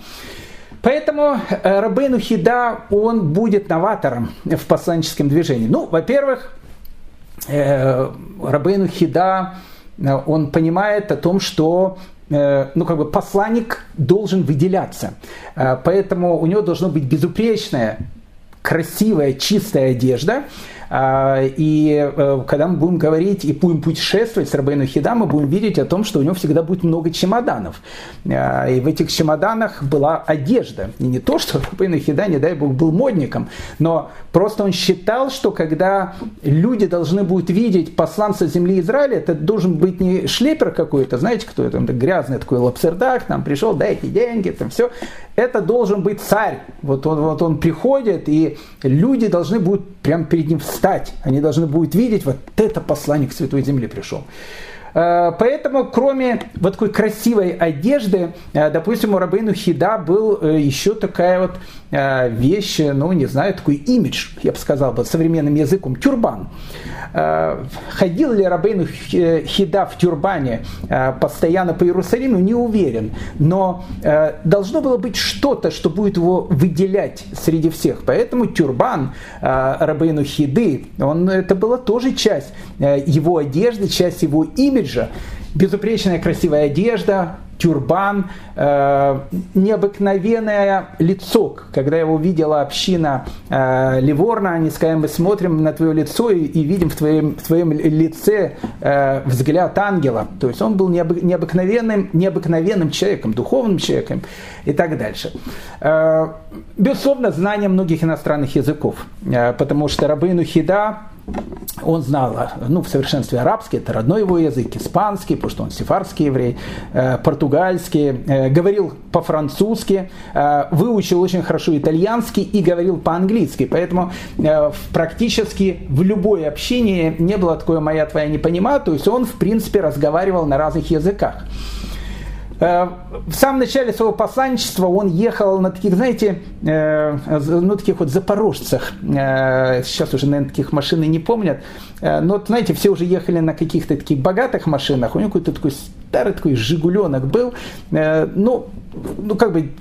Поэтому э, Рабейну Хида, он будет новатором в посланническом движении. Ну, во-первых, э, Рабейну Хида, э, он понимает о том, что ну, как бы посланник должен выделяться. Поэтому у него должна быть безупречная, красивая, чистая одежда – и э, когда мы будем говорить и будем путешествовать с Рабейну Хида, мы будем видеть о том, что у него всегда будет много чемоданов. А, и в этих чемоданах была одежда. И не то, что Рабейну Хида, не дай бог, был модником, но просто он считал, что когда люди должны будут видеть посланца земли Израиля, это должен быть не шлепер какой-то, знаете, кто это, грязный такой лапсердак, там пришел, дайте деньги, там все. Это должен быть царь. Вот он, вот он приходит, и люди должны будут прямо перед ним встать. Они должны будут видеть, вот это посланник Святой Земли пришел. Э, поэтому, кроме вот такой красивой одежды, э, допустим, у Рабейну Хида был э, еще такая вот вещь, ну, не знаю, такой имидж, я бы сказал бы, современным языком, тюрбан. Ходил ли Рабейну Хида в тюрбане постоянно по Иерусалиму, не уверен. Но должно было быть что-то, что будет его выделять среди всех. Поэтому тюрбан Рабейну Хиды, он, это была тоже часть его одежды, часть его имиджа, безупречная красивая одежда, тюрбан, э, необыкновенное лицо. Когда его видела община э, Ливорна, они сказали, мы смотрим на твое лицо и, и видим в твоем, в твоем лице э, взгляд ангела. То есть он был необы, необыкновенным, необыкновенным человеком, духовным человеком и так дальше. Э, безусловно, знание многих иностранных языков, э, потому что Рабыну Хида он знал ну, в совершенстве арабский, это родной его язык, испанский, потому что он сефарский еврей, э, португальский, э, говорил по-французски, э, выучил очень хорошо итальянский и говорил по-английски. Поэтому практически в любое общение не было такое «моя, твоя не понимаю», то есть он, в принципе, разговаривал на разных языках. Э, в самом начале своего посланничества он ехал на таких, знаете, э, ну, таких вот запорожцах. Э, сейчас уже, наверное, таких машин не помнят. Но, знаете, все уже ехали на каких-то таких богатых машинах. У него какой-то такой старый такой жигуленок был. Ну, ну, как бы,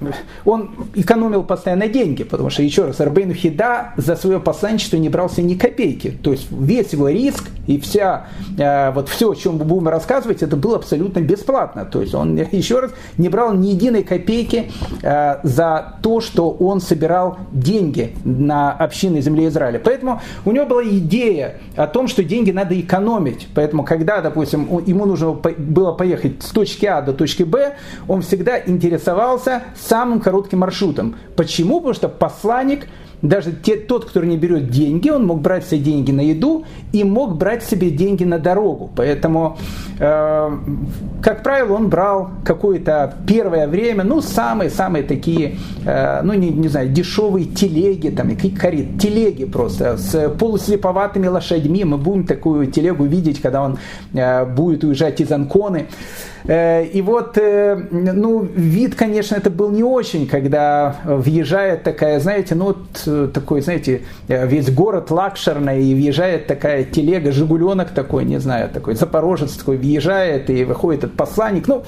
он экономил постоянно деньги, потому что, еще раз, Арбейн Хида за свое посланничество не брался ни копейки. То есть весь его риск и вся, э, вот все, о чем мы будем рассказывать, это было абсолютно бесплатно. То есть он, еще раз, не брал ни единой копейки э, за то, что он собирал деньги на общины земли Израиля. Поэтому у него была идея о том, что деньги надо экономить. Поэтому, когда, допустим, ему нужно было поехать с точки А до точки Б, он всегда интересовался интересовался самым коротким маршрутом. Почему? Потому что посланник, даже те, тот, кто не берет деньги, он мог брать все деньги на еду и мог брать себе деньги на дорогу. Поэтому, э, как правило, он брал какое-то первое время, ну, самые-самые такие, э, ну, не, не знаю, дешевые телеги, там, карет, телеги просто, с полуслеповатыми лошадьми. Мы будем такую телегу видеть, когда он э, будет уезжать из Анконы. И вот, э, ну, вид, конечно, это был не очень, когда въезжает такая, знаете, ну, вот э, такой, знаете, весь город лакшерный, и въезжает такая телега, жигуленок такой, не знаю, такой запорожец такой въезжает, и выходит этот посланник. Ну,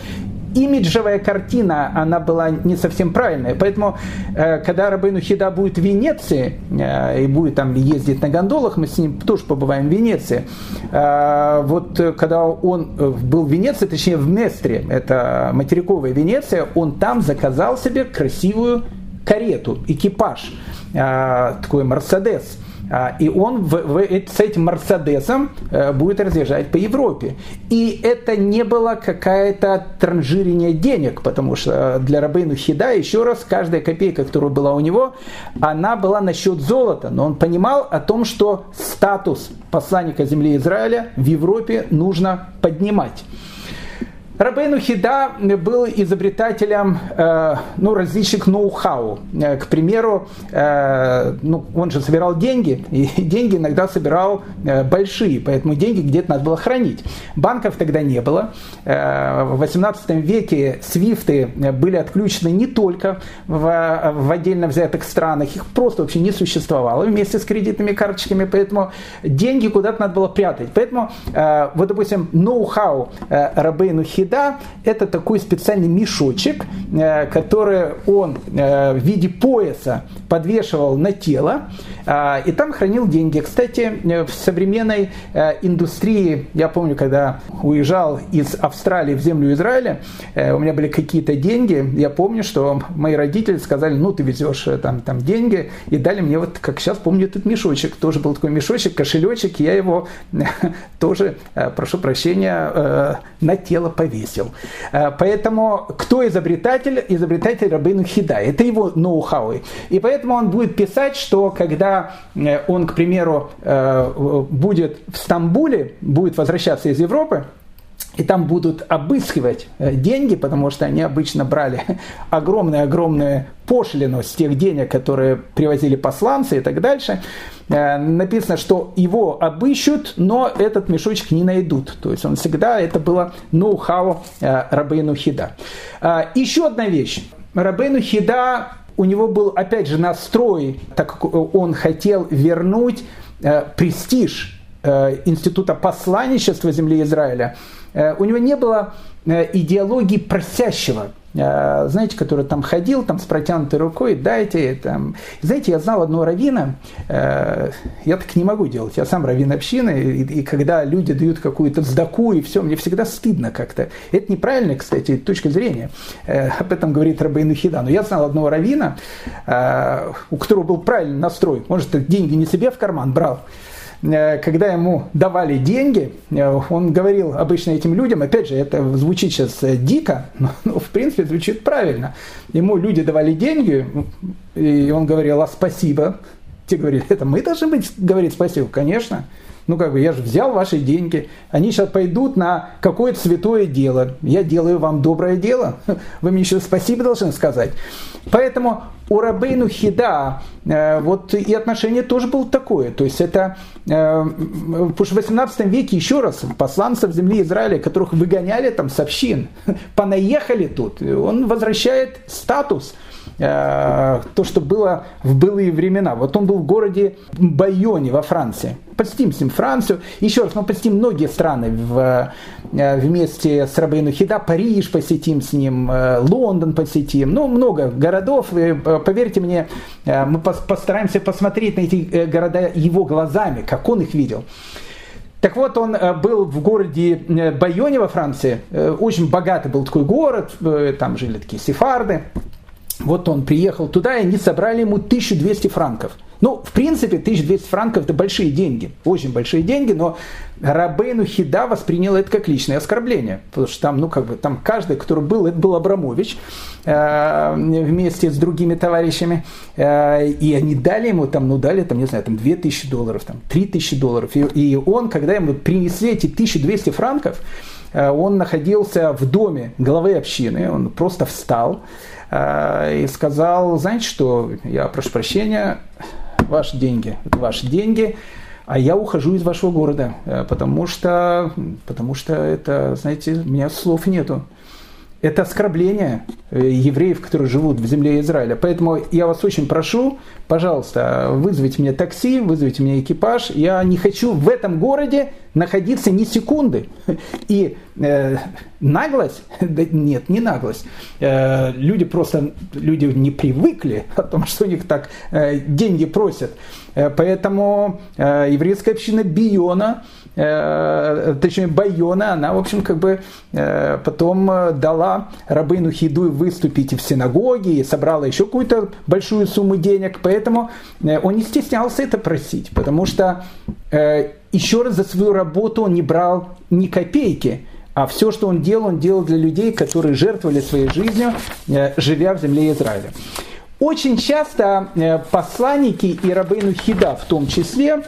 имиджевая картина, она была не совсем правильная. Поэтому, э, когда Рабейну Хида будет в Венеции э, и будет там ездить на гондолах, мы с ним тоже побываем в Венеции. Э, вот когда он был в Венеции, точнее в Местре, это материковая Венеция, он там заказал себе красивую карету, экипаж, такой Мерседес – и он в, в, с этим Мерседесом э, будет разъезжать по Европе. И это не было какая-то транжирение денег, потому что для Рабейну Хида, еще раз, каждая копейка, которая была у него, она была на счет золота. Но он понимал о том, что статус посланника земли Израиля в Европе нужно поднимать. Рабейну Хида был изобретателем э, ну, различных ноу-хау. Э, к примеру, э, ну, он же собирал деньги, и деньги иногда собирал большие, поэтому деньги где-то надо было хранить. Банков тогда не было. В 18 веке свифты были отключены не только в, отдельно взятых странах, их просто вообще не существовало вместе с кредитными карточками, поэтому деньги куда-то надо было прятать. Поэтому, вот, допустим, ноу-хау Рабейну Хида еда – это такой специальный мешочек, э, который он э, в виде пояса подвешивал на тело, э, и там хранил деньги. Кстати, в современной индустрии, я помню, когда уезжал из Австралии в землю Израиля, у меня были какие-то деньги, я помню, что мои родители сказали, ну, ты везешь там, там деньги, и дали мне вот, как сейчас помню, этот мешочек, тоже был такой мешочек, кошелечек, я его тоже, прошу прощения, на тело повесил. Э, поэтому кто изобретатель? Изобретатель Рабейну Хида. Это его ноу-хау. И поэтому он будет писать, что когда э, он, к примеру, э, будет в Стамбуле, будет возвращаться из Европы, и там будут обыскивать деньги, потому что они обычно брали огромную-огромную пошлину с тех денег, которые привозили посланцы и так дальше. Э, написано, что его обыщут, но этот мешочек не найдут. То есть он всегда, это было ноу-хау э, Рабейну Хида. Э, еще одна вещь. Рабейну Хида, у него был опять же настрой, так как он хотел вернуть престиж института посланничества земли Израиля, у него не было идеологии просящего. Э, знаете, который там ходил, там с протянутой рукой, дайте, там. Знаете, я знал одного равина, э, я так не могу делать, я сам раввин общины, и, и когда люди дают какую-то сдаку и все, мне всегда стыдно как-то. Это неправильно, кстати, точка зрения. Об этом говорит Рабейну Хида. Но я знал одного равина, у которого был правильный настрой. Может, деньги не себе в карман брал, Э, когда ему давали деньги, э, он говорил обычно этим людям, опять же, это звучит сейчас э, дико, но, но в принципе звучит правильно. Ему люди давали деньги, и он говорил, а спасибо. Те говорили, это мы должны быть, говорить спасибо, конечно. Ну, как бы, я же взял ваши деньги, они сейчас пойдут на какое-то святое дело. Я делаю вам доброе дело. Вы мне еще спасибо должны сказать. Поэтому у Рабейну Хида э, вот и отношение тоже было такое. То есть это, э, потому в 18 веке, еще раз, посланцев земли Израиля, которых выгоняли там с общин, понаехали тут, он возвращает статус – то, что было в былые времена. Вот он был в городе Байоне во Франции. Посетим с ним Францию. Еще раз, мы посетим многие страны в, э, вместе с Рабейну Хида. Париж посетим с ним, э, Лондон посетим. Ну, много городов. Поверьте мне, мы постараемся посмотреть на эти города его глазами, как он их видел. Так вот, он был в городе Байоне во Франции. Очень богатый был такой город. Там жили такие сефарды. Вот он приехал туда, и они собрали ему 1200 франков. Ну, в принципе, 1200 франков это большие деньги, очень большие деньги, но Рабейну Хида воспринял это как личное оскорбление, потому что там, ну, как бы, там каждый, который был, это был Абрамович э, вместе с другими товарищами, э, и они дали ему, там, ну, дали, там, не знаю, там, 2000 долларов, там, 3000 долларов, и, и он, когда ему принесли эти 1200 франков, э, он находился в доме главы общины, он просто встал, и сказал, знаете что, я прошу прощения, ваши деньги, это ваши деньги, а я ухожу из вашего города, э, потому что, потому что это, знаете, у меня слов нету. Это оскорбление э, евреев, которые живут в земле Израиля. Поэтому я вас очень прошу, пожалуйста, вызовите мне такси, вызовите мне экипаж. Я не хочу в этом городе находиться ни секунды. И э, наглость, да нет, не наглость. Э, люди просто, люди не привыкли о том, что у них так э, деньги просят. Э, поэтому э, еврейская община Биона, точнее Байона, она, в общем, как бы потом дала Рабыну Хиду выступить в синагоге и собрала еще какую-то большую сумму денег. Поэтому он не стеснялся это просить, потому что еще раз за свою работу он не брал ни копейки. А все, что он делал, он делал для людей, которые жертвовали своей жизнью, живя в земле Израиля. Очень часто э, посланники и Рабейну Хида в том числе,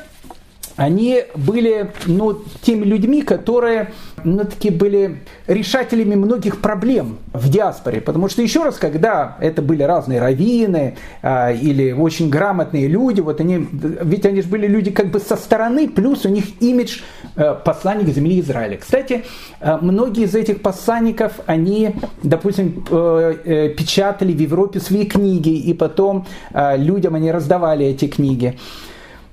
они были ну, теми людьми, которые ну, такие были решателями многих проблем в диаспоре. Потому что, еще раз, когда это были разные раввины а, или очень грамотные люди, вот они, ведь они же были люди как бы со стороны, плюс у них имидж а, посланник земли Израиля. Кстати, а, многие из этих посланников, они, допустим, а, а, печатали в Европе свои книги, и потом а, людям они раздавали эти книги.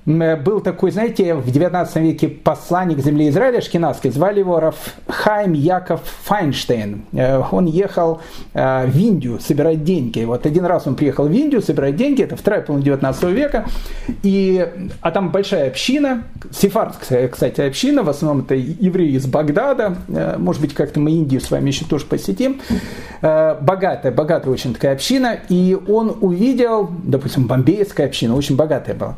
Э, был такой, знаете, в 19 веке посланник земли Израиля Шкинавский, звали его Рафхайм Яков Файнштейн. Э, он ехал э, в Индию собирать деньги. Вот один раз он приехал в Индию собирать деньги, это вторая половина 19 века, и, а там большая община, сефардская, кстати, община, в основном это евреи из Багдада, может быть, как-то мы Индию с вами еще тоже посетим, богатая, богатая очень такая община, и он увидел, допустим, бомбейская община, очень богатая была,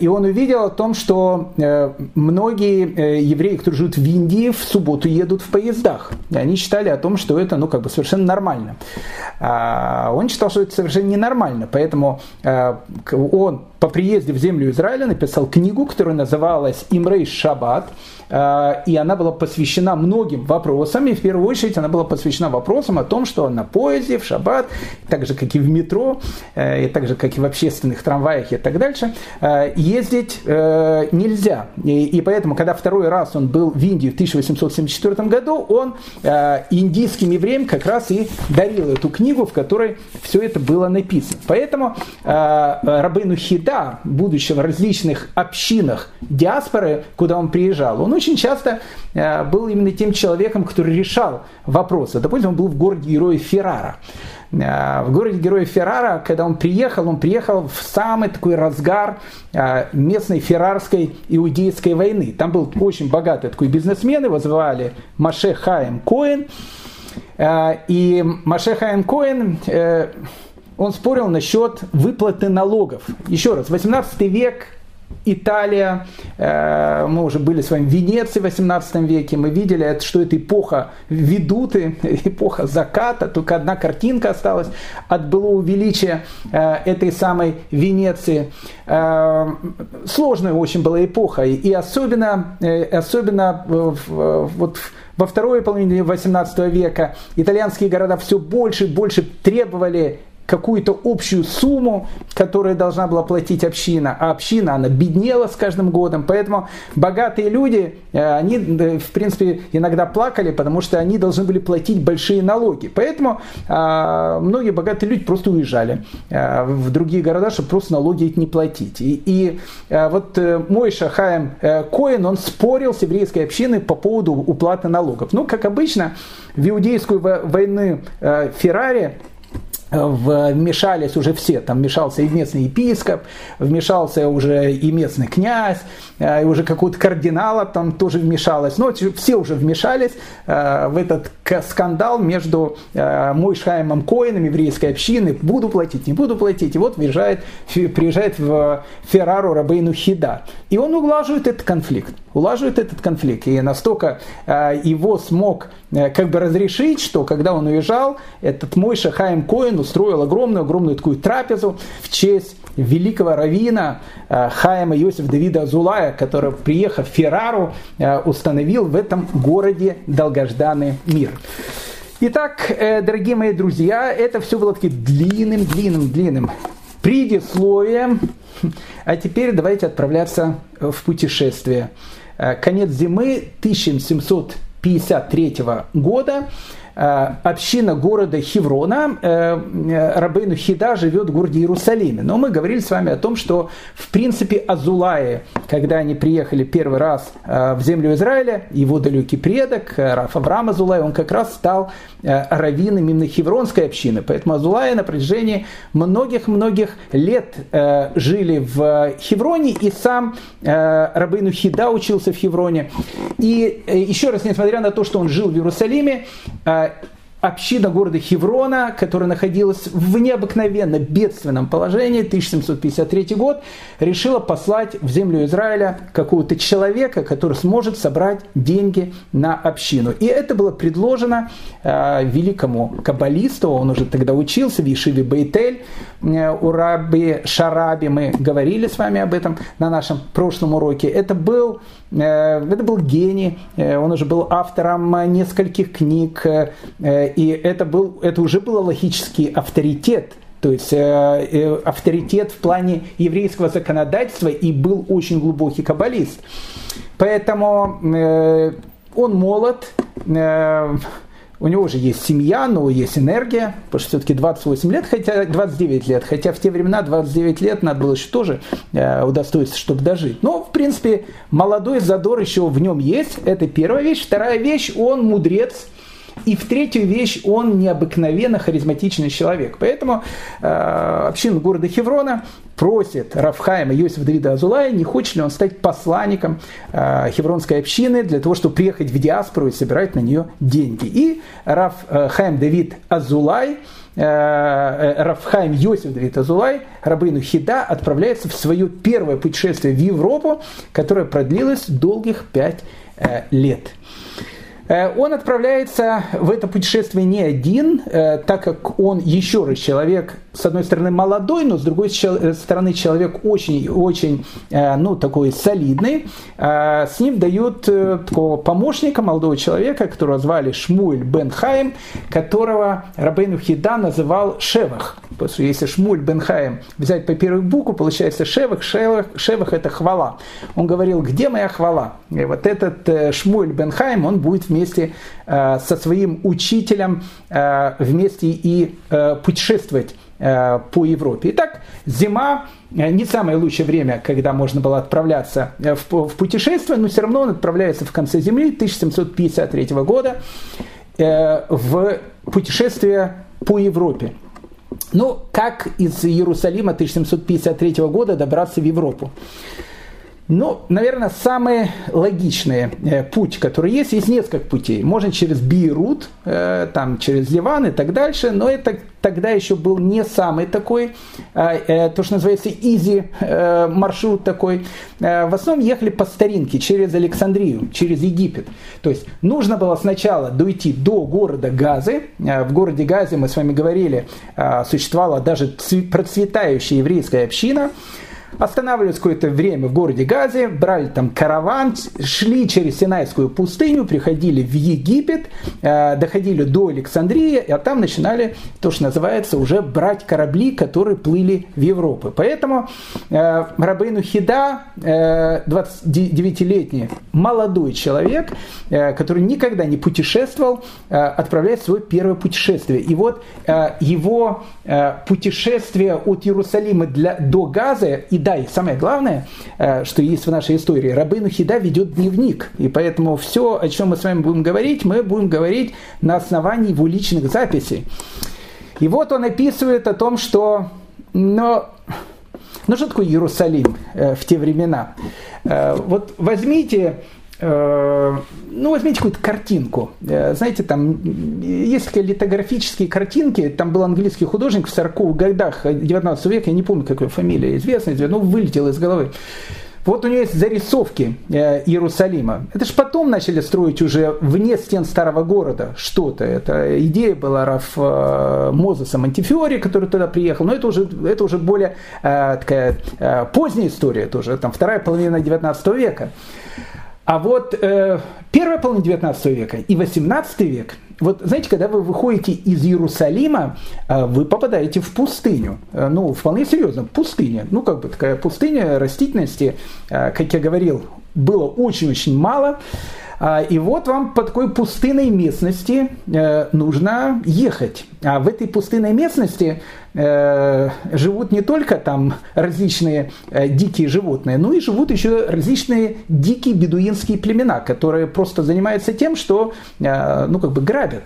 и он увидел о том, что э, многие э, евреи, которые живут в Индии, в субботу едут в поездах. И они считали о том, что это ну, как бы совершенно нормально. А он считал, что это совершенно ненормально. Поэтому э, он по приезде в землю Израиля написал книгу, которая называлась «Имрей Шаббат», и она была посвящена многим вопросам, и в первую очередь она была посвящена вопросам о том, что на поезде, в шаббат, так же, как и в метро, э, и так же, как и в общественных трамваях и так дальше, э, ездить нельзя. И поэтому, когда второй раз он был в Индии в 1874 году, он индийским евреям как раз и дарил эту книгу, в которой все это было написано. Поэтому Рабыну Хида, будучи в различных общинах диаспоры, куда он приезжал, он очень часто был именно тем человеком, который решал вопросы. Допустим, он был в городе героев Феррара. В городе Героев Феррара, когда он приехал, он приехал в самый такой разгар местной феррарской иудейской войны. Там был очень богатый такой бизнесмен, его звали Маше Хаем Коэн. И Маше Хаем Коэн он спорил насчет выплаты налогов. Еще раз, 18 век, Италия, э, мы уже были с вами в Венеции в 18 веке, мы видели, что это эпоха ведуты, эпоха заката, только одна картинка осталась от былого величия э, этой самой Венеции. Э, сложная очень была эпоха, и особенно, особенно вот во второй половине 18 века итальянские города все больше и больше требовали какую-то общую сумму, которую должна была платить община, а община, она беднела с каждым годом, поэтому богатые люди, э, они, в принципе, иногда плакали, потому что они должны были платить большие налоги, поэтому а, многие богатые люди просто уезжали в другие города, чтобы просто налоги не платить. И, и вот мой Шахаем Коин, он спорил с еврейской общиной по поводу уплаты налогов. Ну, как обычно, в иудейскую войну Феррари вмешались уже все, там вмешался и местный епископ, вмешался уже и местный князь, э, и уже какой-то кардинал там тоже вмешалось, но все уже вмешались э, в этот скандал между э, Мойшхаймом Коином, еврейской общины, буду платить, не буду платить, и вот приезжает, приезжает в Феррару Рабейну Хида, и он улаживает этот конфликт, улаживает этот конфликт, и настолько его смог как бы разрешить, что когда он уезжал, этот Мойша Хайм Коин устроил огромную-огромную такую трапезу в честь великого равина э, Хайма Иосиф Давида Азулая, который, приехав в Феррару, э, установил в этом городе долгожданный мир. Итак, э, дорогие мои друзья, это все было таким длинным, длинным, длинным предисловием. А теперь давайте отправляться в путешествие. Конец зимы 1753 года община города Хеврона, э, э, Рабейну Хида живет в городе Иерусалиме. Но мы говорили с вами о том, что в принципе Азулаи, когда они приехали первый раз в землю Израиля, его далекий предок, Раф Авраам Азулай, он как раз стал раввином именно Хевронской общины. Поэтому Азулаи на протяжении многих-многих лет жили в Хевроне, и сам Рабейну Хида учился в Хевроне. И еще раз, несмотря на то, что он жил в Иерусалиме, община города Хеврона, которая находилась в необыкновенно бедственном положении, 1753 год, решила послать в землю Израиля какого-то человека, который сможет собрать деньги на общину. И это было предложено э, великому каббалисту, он уже тогда учился в Ешиве Бейтель, э, у Раби Шараби, мы говорили с вами об этом на нашем прошлом уроке. Это был, э, это был гений, э, он уже был автором нескольких книг, э, и это, был, это уже был логический авторитет, то есть э, э, авторитет в плане еврейского законодательства и был очень глубокий каббалист. Поэтому э, он молод, э, у него уже есть семья, но есть энергия, потому что все-таки 28 лет, хотя 29 лет, хотя в те времена 29 лет надо было еще тоже э, удостоиться, чтобы дожить. Но, в принципе, молодой задор еще в нем есть, это первая вещь. Вторая вещь, он мудрец, и в третью вещь, он необыкновенно харизматичный человек. Поэтому э, община города Хеврона просит Рафхайма Йосифа Давида Азулая, не хочет ли он стать посланником э, хевронской общины для того, чтобы приехать в диаспору и собирать на нее деньги. И Рафхайм Давид Азулай, э, э, Рафхайм Йосиф Давид Азулай, Рабыну Хида, отправляется в свое первое путешествие в Европу, которое продлилось долгих пять э, лет. Э, он отправляется в это путешествие не один, э, так как он еще раз человек, с одной стороны, молодой, но с другой э, стороны, человек очень-очень, ну, такой солидный. С ним дают такого помощника, молодого человека, которого звали Шмуэль Бен Хайм, которого Рабейну Хида называл Шевах. Потому что если Шмуль Бен Хайм взять по первой букву, получается Шевах, Шевах, Шевах это хвала. Он говорил, где моя хвала? И вот этот Шмуль Бен Хайм, он будет вместе вместе э, со своим учителем э, вместе и э, путешествовать по Европе. Итак, зима не самое лучшее время, когда можно было отправляться в, путешествие, но все равно он отправляется в конце Земли 1753 года в путешествие по Европе. Ну, как из Иерусалима 1753 года добраться в Европу? Ну, наверное, самый логичный э, путь, который есть, есть несколько путей. Можно через Бейрут, э, там, через Ливан и так дальше, но это тогда еще был не самый такой, э, то, что называется, изи маршрут такой. В основном ехали по старинке через Александрию, через Египет. То есть нужно было сначала дойти до города Газы. В городе Газе, мы с вами говорили, существовала даже процветающая еврейская община – останавливались какое-то время в городе Газе, брали там караван, шли через Синайскую пустыню, приходили в Египет, э, доходили до Александрии, а там начинали то, что называется, уже брать корабли, которые плыли в Европу. Поэтому э, Рабейну Хида, 29-летний молодой человек, э, который никогда не путешествовал, отправляет свое первое путешествие. И вот его путешествие от Иерусалима для, до Газа и да, и самое главное, э, что есть в нашей истории, Рабыну Хида ведет дневник. И поэтому все, о чем мы с вами будем говорить, мы будем говорить на основании его личных записей. И вот он описывает о том, что но, ну что такое Иерусалим э, в те времена? Э, вот возьмите ну, возьмите какую-то картинку. Э, знаете, там есть литографические картинки. Там был английский художник в 40-х годах 19 века, я не помню, какая фамилия известная, но вылетела из головы. Вот у него есть зарисовки э, Иерусалима. Это же потом начали строить уже вне стен старого города что-то. Это идея была Раф Мозеса Монтифиори, который туда приехал. Но это уже, это уже более такая поздняя история, это уже там вторая половина 19 века. А вот э, первая половина 19 века и 18 век, вот знаете, когда вы выходите из Иерусалима, э, вы попадаете в пустыню. Э, ну, вполне серьезно, пустыня. Ну, как бы такая пустыня растительности, э, как я говорил, было очень-очень мало. А, и вот вам по такой пустынной местности э, нужно ехать. А в этой пустынной местности э, живут не только там различные э, дикие животные, но и живут еще различные дикие бедуинские племена, которые просто занимаются тем, что ну, как бы грабят.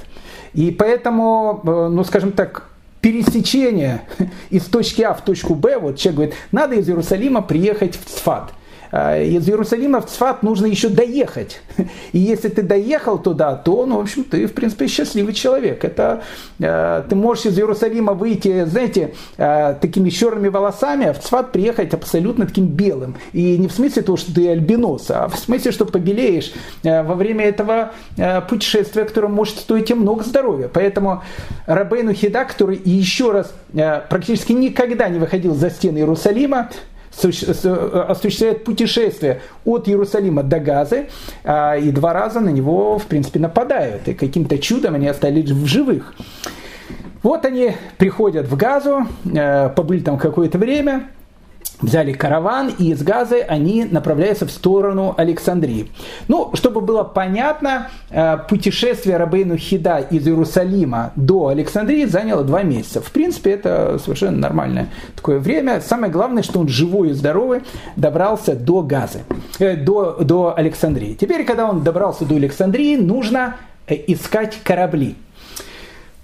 И поэтому, ну, скажем так, пересечение из точки А в точку Б, вот человек говорит, надо из Иерусалима приехать в Цфат – из Иерусалима в Цфат нужно еще доехать. И если ты доехал туда, то, ну, в общем, ты, в принципе, счастливый человек. Это э, ты можешь из Иерусалима выйти, знаете, э, такими черными волосами, а в Цфат приехать абсолютно таким белым. И не в смысле того, что ты альбинос, а в смысле, что побелеешь э, во время этого э, путешествия, которое может стоить тебе много здоровья. Поэтому Рабейну Хида, который еще раз э, практически никогда не выходил за стены Иерусалима, осуществляет путешествие от Иерусалима до Газы, а, и два раза на него, в принципе, нападают. И каким-то чудом они остались в живых. Вот они приходят в Газу, э, побыли там какое-то время, взяли караван, и из Газы они направляются в сторону Александрии. Ну, чтобы было понятно, э, путешествие Рабейну Хида из Иерусалима до Александрии заняло два месяца. В принципе, это совершенно нормальное такое время. Самое главное, что он живой и здоровый добрался до Газы, э, до, до Александрии. Теперь, когда он добрался до Александрии, нужно э, искать корабли.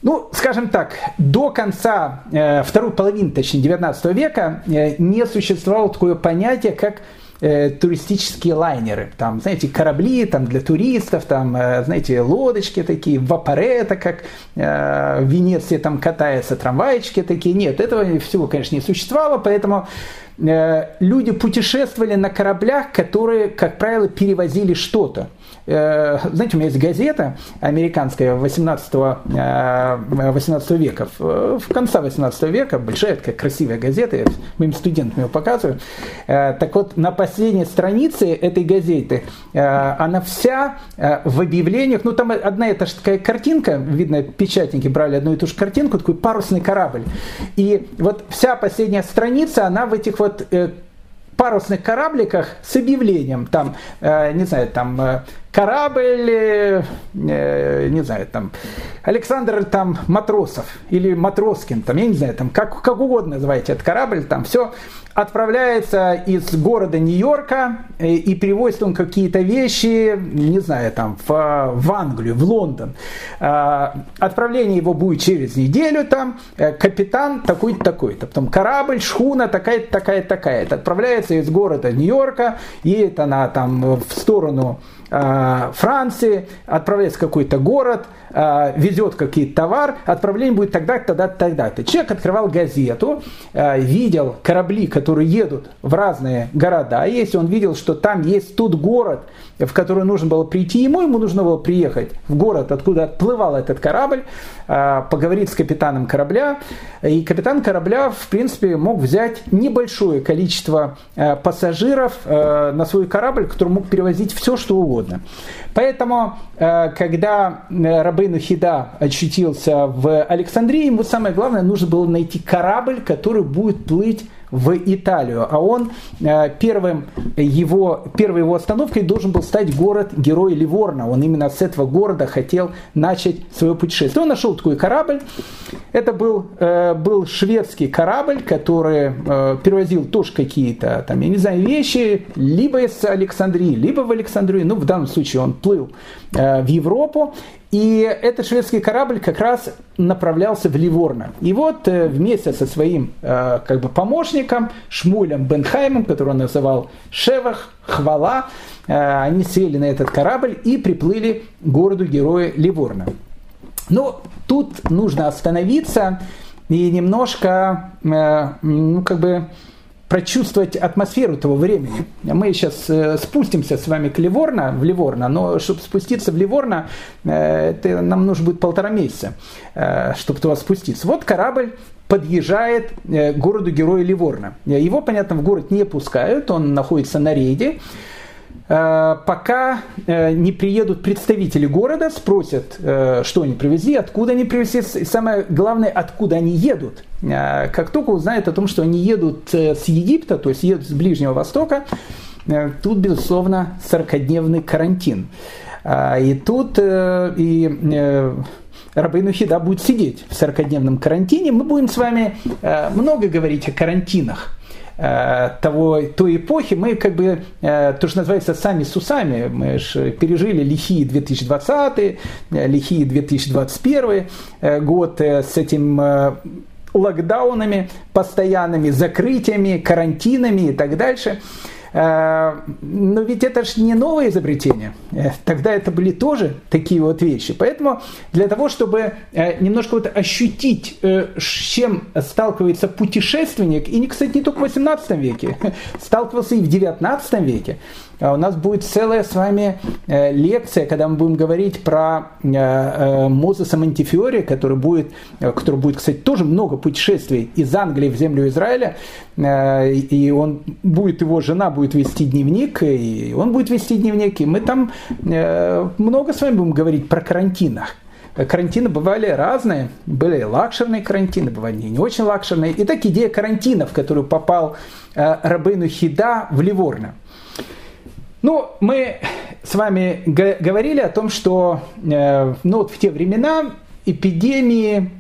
Ну, скажем так, до конца э, второй половины, точнее, 19 века э, не существовало такое понятие, как э, туристические лайнеры. Там, знаете, корабли там, для туристов, там, э, знаете, лодочки такие, вапорета, как э, в Венеции там катаются, трамвайчики такие. Нет, этого всего, конечно, не существовало, поэтому э, люди путешествовали на кораблях, которые, как правило, перевозили что-то. Э, знаете, у меня есть газета американская 18, 18 э, века, в конце 18 века, большая такая красивая газета, я моим студентам ее показываю. Э, так вот, на последней странице этой газеты, она вся в объявлениях, ну там одна и та же такая картинка, видно, печатники брали одну и ту же картинку, такой парусный корабль. И вот вся последняя страница, она в этих вот парусных корабликах с объявлением, там, э, не знаю, там, э, корабль, э, не знаю, там, Александр там Матросов или Матроскин, там, я не знаю, там, как, как угодно называйте этот корабль, там, все, отправляется из города Нью-Йорка э, и перевозит он какие-то вещи, не знаю, там, в, в Англию, в Лондон. А, отправление его будет через неделю, там, э, капитан такой-то, такой-то. Потом корабль, шхуна такая-то, такая-то, такая-то. Отправляется из города Нью-Йорка, едет она там в сторону Франции, отправляется в какой-то город, а, везет какие-то товар, отправление будет тогда-то, тогда-то, тогда-то. Человек открывал газету, а, видел корабли, которые едут в разные города. Если он видел, что там есть тот город, в который нужно было прийти ему, ему нужно было приехать в город, откуда отплывал этот корабль, поговорить с капитаном корабля. И капитан корабля, в принципе, мог взять небольшое количество пассажиров на свой корабль, который мог перевозить все, что угодно. Поэтому, когда Рабейну Хида очутился в Александрии, ему самое главное, нужно было найти корабль, который будет плыть в Италию. А он э, первым его, первой его остановкой должен был стать город-герой Ливорна. Он именно с этого города хотел начать свое путешествие. Он нашел такой корабль. Это был, э, был шведский корабль, который э, перевозил тоже какие-то, там, я не знаю, вещи, либо из Александрии, либо в Александрию. Ну, в данном случае он плыл в Европу. И этот шведский корабль как раз направлялся в Ливорно. И вот э, вместе со своим э, как бы помощником Шмулем Бенхаймом, которого он называл Шевах, Хвала, э, они сели на этот корабль и приплыли к городу-герою Ливорно. Но тут нужно остановиться и немножко, ну, как бы, прочувствовать атмосферу того времени. Мы сейчас э, спустимся с вами к Ливорно, в Ливорно, но чтобы спуститься в Ливорно, э, это нам нужно будет полтора месяца, э, чтобы туда спуститься. Вот корабль подъезжает к городу-герою Ливорно. Его, понятно, в город не пускают, он находится на рейде. Э, пока э, не приедут представители города, спросят, э, что они привезли, откуда они привезли, и самое главное, откуда они едут. Как только узнают о том, что они едут с Египта, то есть едут с Ближнего Востока, тут, безусловно, 40-дневный карантин. И тут и Рабейну Хида будет сидеть в 40-дневном карантине. Мы будем с вами много говорить о карантинах. Э, того, той эпохи, мы как бы, э, то, что называется, сами с усами, мы же пережили лихие 2020, э, лихие 2021 год с этим локдаунами постоянными, закрытиями, карантинами и так дальше. Э, но ведь это же не новое изобретение. Э, тогда это были тоже такие вот вещи. Поэтому для того, чтобы э, немножко вот ощутить, с чем сталкивается путешественник, и, кстати, не только в 18 веке, сталкивался и в 19 веке, у нас будет целая с вами э, лекция, когда мы будем говорить про э, э, Мозеса Монтифиори, который будет, который будет, кстати, тоже много путешествий из Англии в землю Израиля, и он будет, его жена будет вести дневник, и он будет вести дневник, и мы там много с вами будем говорить про карантинах карантины бывали разные. Были лакшерные карантины, бывали не очень лакшерные. Так идея карантина, в которую попал Рабейну Хида в Ливорно. Ну, мы с вами говорили о том, что э, ну, вот в те времена эпидемии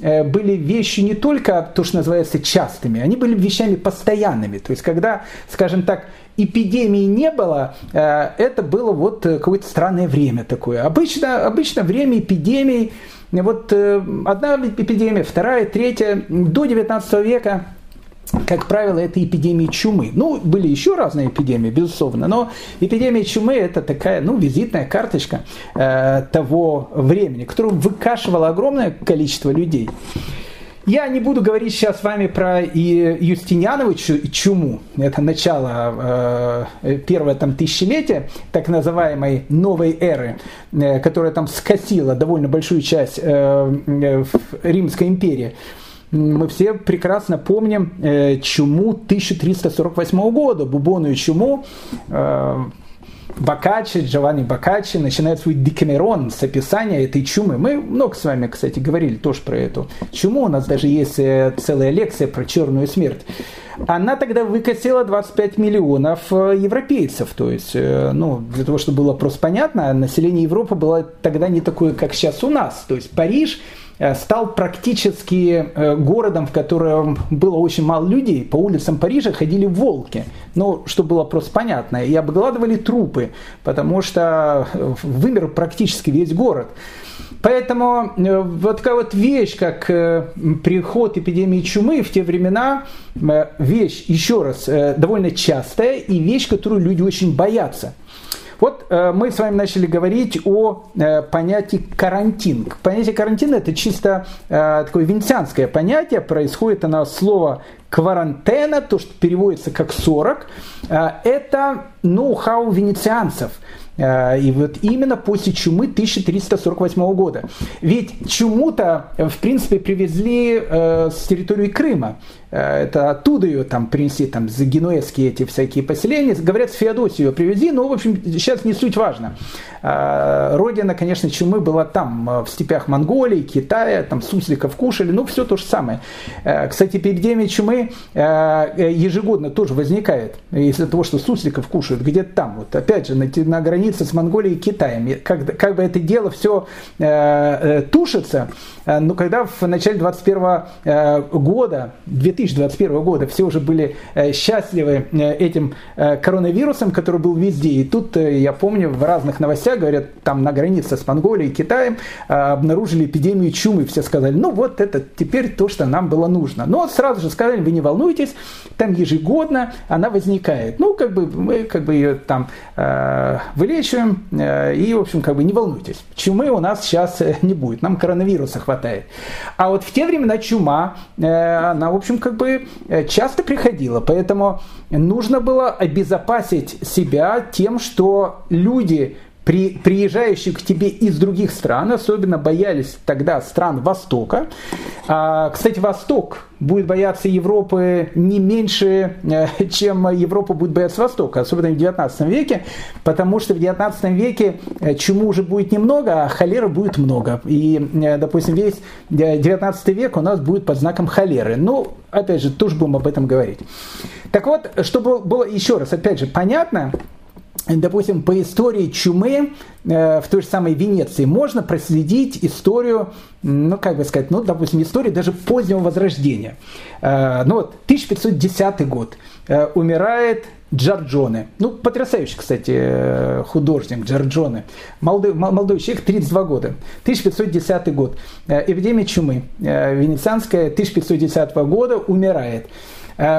э, были вещи не только то, что называется частыми, они были вещами постоянными. То есть, когда, скажем так, эпидемии не было, э, это было вот какое-то странное время такое. Обычно, обычно время эпидемий, вот одна эпидемия, вторая, третья, до 19 века как правило, это эпидемии чумы. Ну, были еще разные эпидемии, безусловно, но эпидемия чумы это такая, ну, визитная карточка э, того времени, которую выкашивало огромное количество людей. Я не буду говорить сейчас с вами про Юстинианову чуму, это начало э, первое там тысячелетия, так называемой новой эры, э, которая там скосила довольно большую часть э, э, Римской империи мы все прекрасно помним э, чуму 1348 года, бубонную чуму. Э, Бакачи, Джованни Бакачи начинает свой Декамерон с описания этой чумы. Мы много с вами, кстати, говорили тоже про эту чуму. У нас даже есть э, целая лекция про черную смерть. она тогда выкосила 25 миллионов э, европейцев. То есть, э, ну, для того, чтобы было просто понятно, население Европы было тогда не такое, как сейчас у нас. То есть Париж стал практически э, городом, в котором было очень мало людей. По улицам Парижа ходили волки. Ну, что было просто понятно. И обгладывали трупы, потому что э, вымер практически весь город. Поэтому вот такая вот вещь, как приход эпидемии чумы в те времена, вещь, еще раз, довольно частая и вещь, которую люди очень боятся. Вот э, мы с вами начали говорить о э, понятии карантин. Понятие карантина это чисто э, такое венецианское понятие, происходит оно от слова кварантена, то, что переводится как 40, э, это ноу-хау венецианцев – Э, и вот именно после чумы 1348 года. Ведь чуму-то, в принципе, привезли э, с территории Крыма. Э, это оттуда ее там принесли, там, за генуэзские эти всякие поселения. Говорят, с Феодосию ее привезли, но, в общем, сейчас не суть важно. Родина, конечно, чумы была там, в степях Монголии, Китая, там сусликов кушали, ну, все то же самое. Кстати, эпидемия чумы ежегодно тоже возникает из-за того, что сусликов кушают где-то там. Вот опять же, на, на границе с Монголией и Китаем. Как, как бы это дело все э, э, тушится, э, но когда в начале 21 э, года, 2021 года, все уже были э, счастливы этим коронавирусом, который был везде, и тут, я помню, в разных новостях говорят, там на границе с Монголией и Китаем обнаружили эпидемию чумы, все сказали, ну вот это теперь то, что нам было нужно. Но сразу же сказали, вы не волнуйтесь, там ежегодно она возникает. Ну, как бы мы как бы ее там э, вылечиваем, э, и, в общем, как бы не волнуйтесь. Чумы у нас сейчас не будет, нам коронавируса хватает. А вот в те времена чума, э, она, в общем, как бы часто приходила, поэтому нужно было обезопасить себя тем, что люди при, приезжающие к тебе из других стран, особенно боялись тогда стран Востока. А, кстати, Восток будет бояться Европы не меньше, э, чем Европа будет бояться Востока, особенно в 19 веке, потому что в 19 веке э, чуму уже будет немного, а холеры будет много. И, э, допустим, весь 19 век у нас будет под знаком холеры. Ну, опять же, тоже будем об этом говорить. Так вот, чтобы было еще раз, опять же, понятно, допустим, по истории чумы э, в той же самой Венеции можно проследить историю, ну, как бы сказать, ну, допустим, историю даже позднего Возрождения. Э, ну, вот, 1510 год. Э, умирает Джорджоне. Ну, потрясающий, кстати, художник Джорджоне. Молодой, молодой человек, 32 года. 1510 год. Эпидемия чумы. Венецианская 1510 года умирает.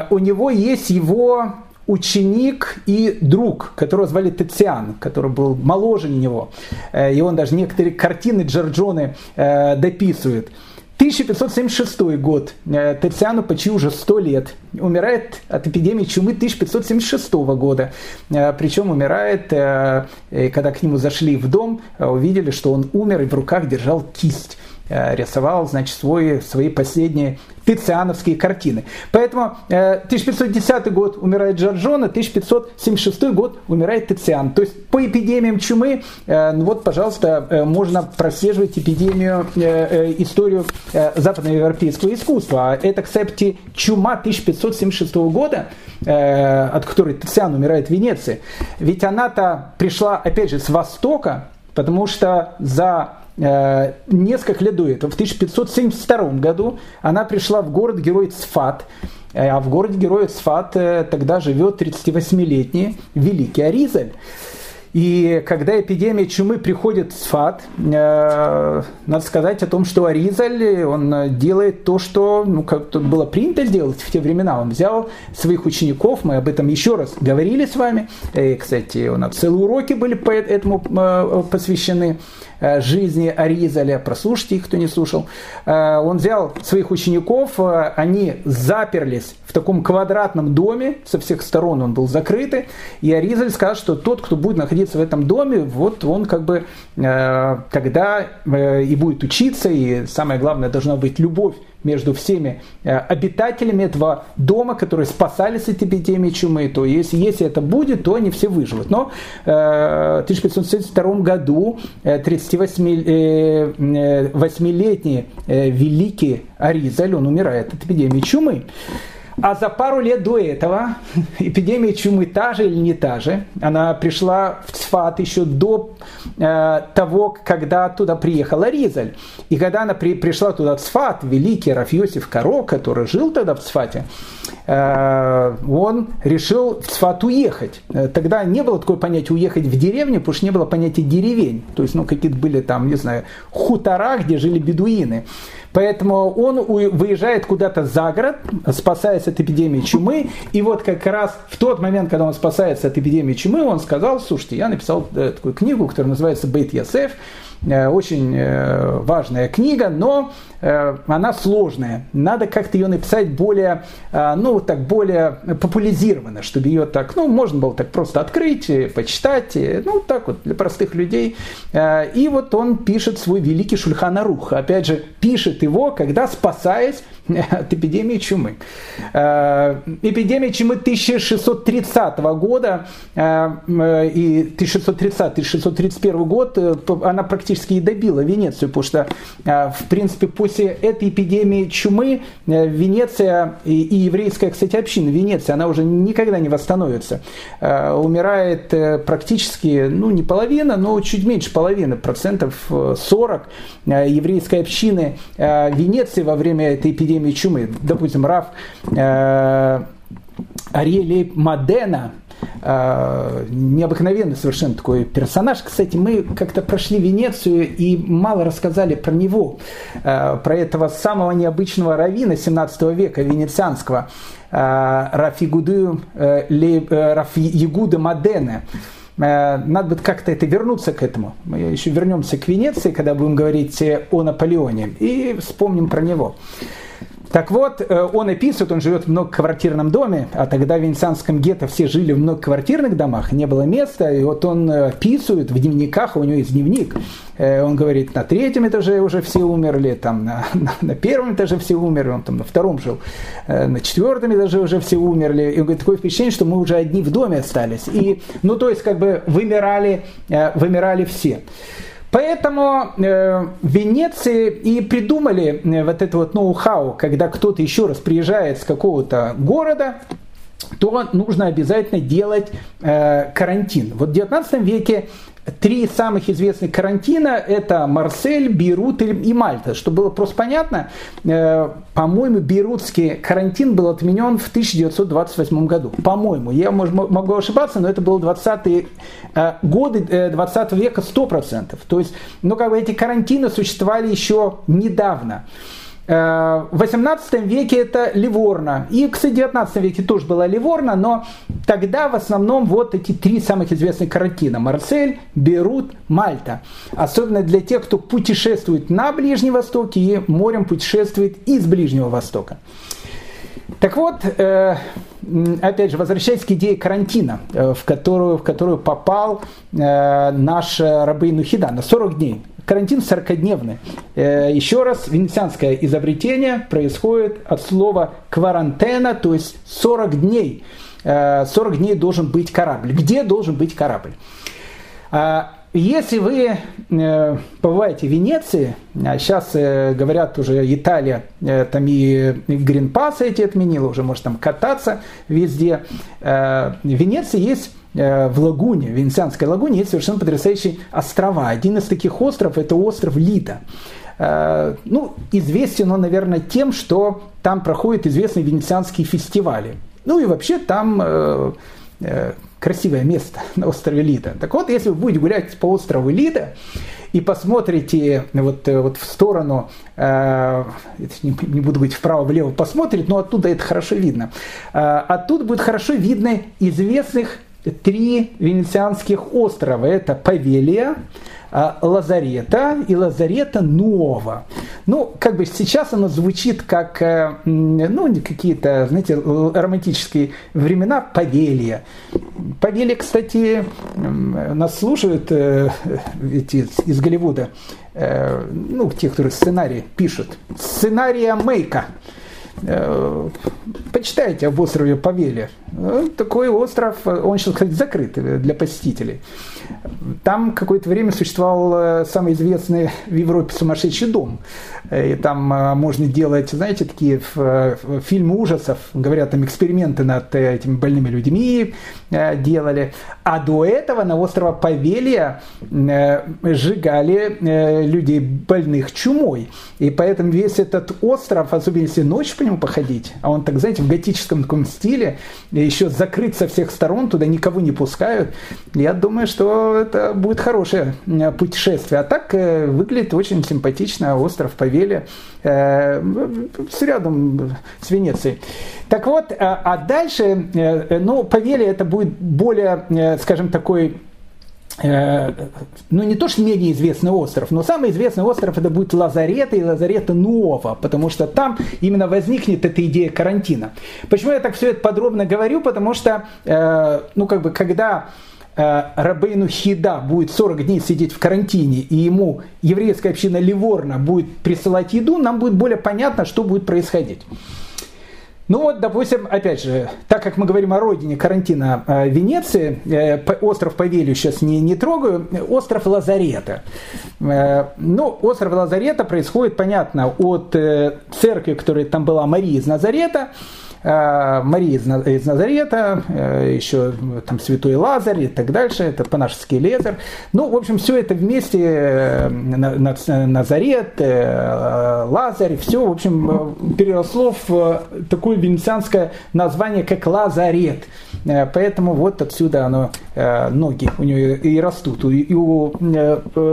У него есть его ученик и друг, которого звали Тециан, который был моложе него. Э, и он даже некоторые картины Джорджоне э, дописывает. 1576 год. Э, Тециану почти уже 100 лет. Умирает от эпидемии чумы 1576 года. Причем умирает, когда к нему зашли в дом, увидели, что он умер и в руках держал кисть. Э, рисовал, значит, свои, свои последние тициановские картины. Поэтому 1510 э, год умирает Джорджона, 1576 год умирает Тициан. То есть по эпидемиям чумы, э, ну вот, пожалуйста, можно прослеживать эпидемию, историю западноевропейского искусства. А это, кстати, чума 1576 года, от которой Тициан умирает в Венеции. Ведь она-то пришла, опять же, с Востока, потому что за несколько лет до этого, в 1572 году, она пришла в город-герой Цфат, э, а в городе-герой Цфат э, тогда живет 38-летний великий Аризаль. И когда эпидемия чумы приходит в Сфат, э, надо сказать о том, что Аризаль, он делает то, что ну, как было принято делать в те времена. Он взял своих учеников, мы об этом еще раз говорили с вами. И, кстати, у нас целые уроки были по этому э, посвящены э, жизни Аризаля. Прослушайте их, кто не слушал. Э, он взял своих учеников, э, они заперлись в таком квадратном доме, со всех сторон он был закрытый, и Аризаль сказал, что тот, кто будет находиться в этом доме, вот он как бы э, тогда э, и будет учиться, и самое главное, должна быть любовь между всеми э, обитателями этого дома, которые спасались от эпидемии чумы, то есть, если это будет, то они все выживут. Но э, в 1572 году 38-летний великий Аризаль, он умирает от эпидемии чумы. А за пару лет до этого эпидемия чумы та же или не та же, она пришла в Цфат еще до э, того, когда туда приехала Ризаль. И когда она при, пришла туда в Цфат, великий Рафиосиф Каро, который жил тогда в Цфате, э, он решил в Цфат уехать. Э, тогда не было такое понятие уехать в деревню, потому что не было понятия деревень. То есть, ну, какие-то были там, не знаю, хутора, где жили бедуины. Поэтому он выезжает куда-то за город, спасаясь от эпидемии чумы. И вот как раз в тот момент, когда он спасается от эпидемии чумы, он сказал, слушайте, я написал э, такую книгу, которая называется «Бейт Ясеф», очень э, важная книга, но э, она сложная. Надо как-то ее написать более, ну, так, более популяризированно, чтобы ее так, ну, можно было так просто открыть, почитать, ну, так вот, для простых людей. И вот он пишет свой великий Шульханарух. Опять же, пишет его, когда спасаясь от эпидемии чумы. Эпидемия чумы 1630 года и 1630-1631 год, она практически и добила Венецию, потому что, в принципе, после этой эпидемии чумы э, Венеция и, и еврейская, кстати, община Венеции, она уже никогда не восстановится. Умирает э, практически, ну, не половина, но чуть меньше половины, процентов 40 э, еврейской общины Венеции во время этой эпидемии чумы. Допустим, Раф Ариэль Мадена, э, необыкновенный совершенно такой персонаж. Кстати, мы как-то прошли Венецию и мало рассказали про него, э, про этого самого необычного равина 17 века венецианского, э, Рафигуду, э, э, Рафигуда Мадене. Э, надо будет как-то это вернуться к этому. Мы еще вернемся к Венеции, когда будем говорить о Наполеоне, и вспомним про него. Так вот, э, он описывает, он живет в многоквартирном доме, а тогда в Венецианском гетто все жили в многоквартирных домах, не было места, и вот он э, описывает в дневниках, у него есть дневник, э, он говорит, на третьем этаже уже все умерли, там на, на, на первом этаже все умерли, он там на втором жил, на четвертом этаже уже все умерли, и он говорит, такое впечатление, что мы уже одни в доме остались, и, ну, то есть, как бы вымирали, вымирали все. Поэтому э, в Венеции и придумали э, вот это вот ноу-хау, когда кто-то еще раз приезжает с какого-то города, то нужно обязательно делать э, карантин. Вот в 19 веке Три самых известных карантина – это Марсель, Бейрут и Мальта. Чтобы было просто понятно, э, по-моему, бейрутский карантин был отменен в 1928 году. По-моему, я могу ошибаться, но это было 20-е э, годы 20 э, века 100%. То есть, ну, как бы эти карантины существовали еще недавно. Э, в 18 веке это Ливорно. И, кстати, в 19 веке тоже была Ливорно, но тогда в основном вот эти три самых известных карантина. Марсель, Берут, Мальта. Особенно для тех, кто путешествует на Ближнем Востоке и морем путешествует из Ближнего Востока. Так вот, э, опять же, возвращаясь к идее карантина, э, в которую, в которую попал наш Рабейну Хида на 40 дней карантин 40-дневный. Э, еще раз, венецианское изобретение происходит от слова кварантена, то есть 40 дней. 40 э, дней должен быть корабль. Где должен быть корабль? А, если вы э, побываете в Венеции, а сейчас говорят уже Италия, там и гринпасы эти отменила, уже может там кататься везде. В Венеции есть в лагуне, в Венецианской лагуне, есть совершенно потрясающие острова. Один из таких островов – это остров Лита. Э, ну, известен он, наверное, тем, что там проходят известные венецианские фестивали. Ну и вообще там э, красивое место на острове Лида. Так вот, если вы будете гулять по острову Лида и посмотрите вот, вот в сторону, э, не, не буду говорить вправо-влево, посмотрите, но оттуда это хорошо видно. Э, оттуда будет хорошо видно известных три венецианских острова. Это Павелия, а, Лазарета и Лазарета Нова. Ну, как бы сейчас оно звучит как, э, ну, какие-то, знаете, романтические времена Павелия. Павелия, кстати, нас слушают э, эти из Голливуда, э, ну, те, которые сценарий пишут. Сценария Мейка. Почитайте об острове Павеле. Такой остров, он сейчас, кстати, закрыт для посетителей. Там какое-то время существовал самый известный в Европе сумасшедший дом. И там можно делать, знаете, такие фильмы ужасов, говорят, там эксперименты над этими больными людьми делали. А до этого на острове Павелия сжигали людей больных чумой. И поэтому весь этот остров, особенно если ночью по нему походить, а он так, знаете, в готическом таком стиле, еще закрыт со всех сторон, туда никого не пускают, я думаю, что это будет хорошее э, путешествие. А так э, выглядит очень симпатично остров Павелия э, с рядом с Венецией. Так вот, а дальше, ну, Павелия это будет более, скажем, такой ну не то, что менее известный остров, но самый известный остров это будет Лазарета и Лазарета Нуова, потому что там именно возникнет эта идея карантина. Почему я так все это подробно говорю? Потому что, э, ну как бы, когда э, Рабейну Хида будет 40 дней сидеть в карантине, и ему еврейская община Ливорна будет присылать еду, нам будет более понятно, что будет происходить. Ну вот, допустим, опять же, так как мы говорим о родине карантина э, Венеции, э, остров Павелью сейчас не, не трогаю, остров Лазарета. Э, ну, остров Лазарета происходит, понятно, от церкви, которая там была, Марии из Назарета, Э, Мария из Назарета, э, еще там Святой Лазарь и так дальше, это по-нашески Лезер. Ну, в общем, все это вместе, э, Назарет, Лазарь, все, в общем, переросло в такое венецианское название, как Лазарет. Поэтому вот отсюда оно, ноги у нее и растут. И у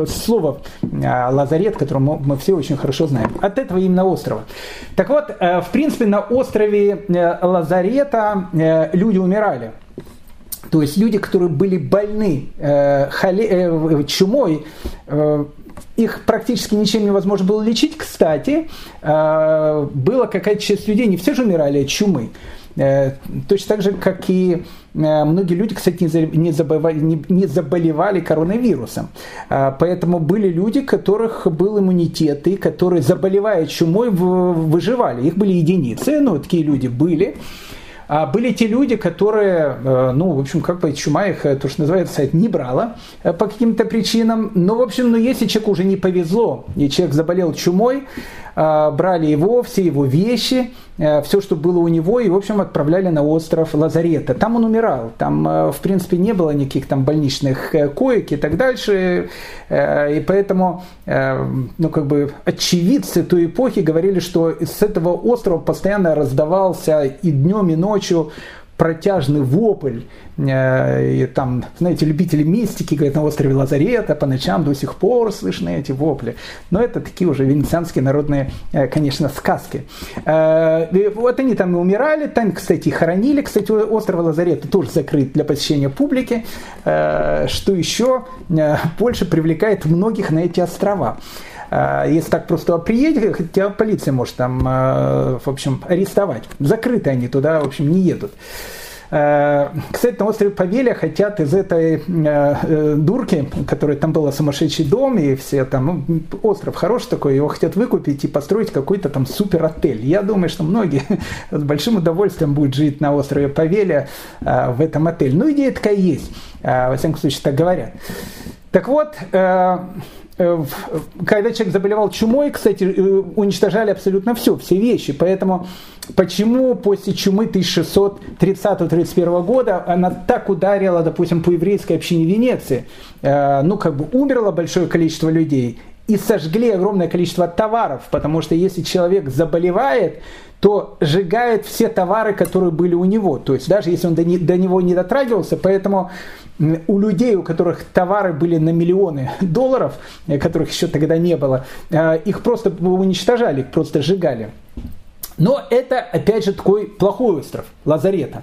слова Лазарет, которое мы все очень хорошо знаем. От этого именно острова. Так вот, в принципе, на острове лазарета э, люди умирали. То есть люди, которые были больны э, чумой, их практически ничем невозможно было лечить. Кстати, была какая-то часть людей, не все же умирали от чумы. Точно так же, как и многие люди, кстати, не заболевали, не заболевали коронавирусом. Поэтому были люди, у которых был иммунитет, и которые, заболевая чумой, выживали. Их были единицы, но такие люди были. А были те люди, которые, э, ну, в общем, как бы чума их, э, то, что называется, не брала э, по каким-то причинам. Но, в общем, ну, если человеку уже не повезло, и человек заболел чумой, брали его, все его вещи, все, что было у него, и, в общем, отправляли на остров Лазарета. Там он умирал, там, в принципе, не было никаких там больничных коек и так дальше, и поэтому, ну, как бы, очевидцы той эпохи говорили, что с этого острова постоянно раздавался и днем, и ночью протяжный вопль. Э, и там, знаете, любители мистики говорят, на острове Лазарета по ночам до сих пор слышны эти вопли. Но это такие уже венецианские народные, э, конечно, сказки. Э, вот они там и умирали, там, кстати, хоронили. Кстати, остров Лазарета тоже закрыт для посещения публики, что еще больше привлекает многих на эти острова. А, если так просто приедет, тебя полиция может там, а, в общем, арестовать. Закрыты они туда, в общем, не едут. А, кстати, на острове Павелия хотят из этой э, дурки, которая там была сумасшедший дом, и все там, ну, остров хороший такой, его хотят выкупить и построить какой-то там супер отель. Я думаю, что многие с большим удовольствием будут жить на острове Павелия в этом отеле. Ну, идея такая есть. Во всяком случае, так говорят. Так вот, когда человек заболевал чумой, кстати, э, уничтожали абсолютно все, все вещи. Поэтому почему после чумы 1630-31 года она так ударила, допустим, по еврейской общине Венеции? Э, ну, как бы умерло большое количество людей и сожгли огромное количество товаров, потому что если человек заболевает, то сжигает все товары, которые были у него. То есть даже если он до, не, до него не дотрагивался, поэтому у людей, у которых товары были на миллионы долларов, э, которых еще тогда не было, э, их просто уничтожали, их просто сжигали. Но это, опять же, такой плохой остров, Лазарета.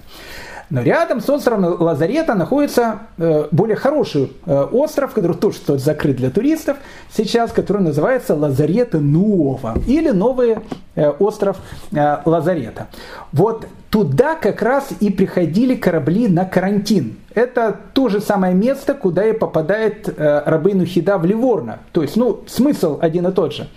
Но рядом с островом Лазарета находится э, более хороший остров, который тоже стоит закрыт для туристов сейчас, который называется Лазарета Нуова или новый остров Лазарета. Вот туда как раз и приходили корабли на карантин. Это то же самое место, куда и попадает э, Рабейну Хида в Ливорно. То есть, ну, смысл один и тот же.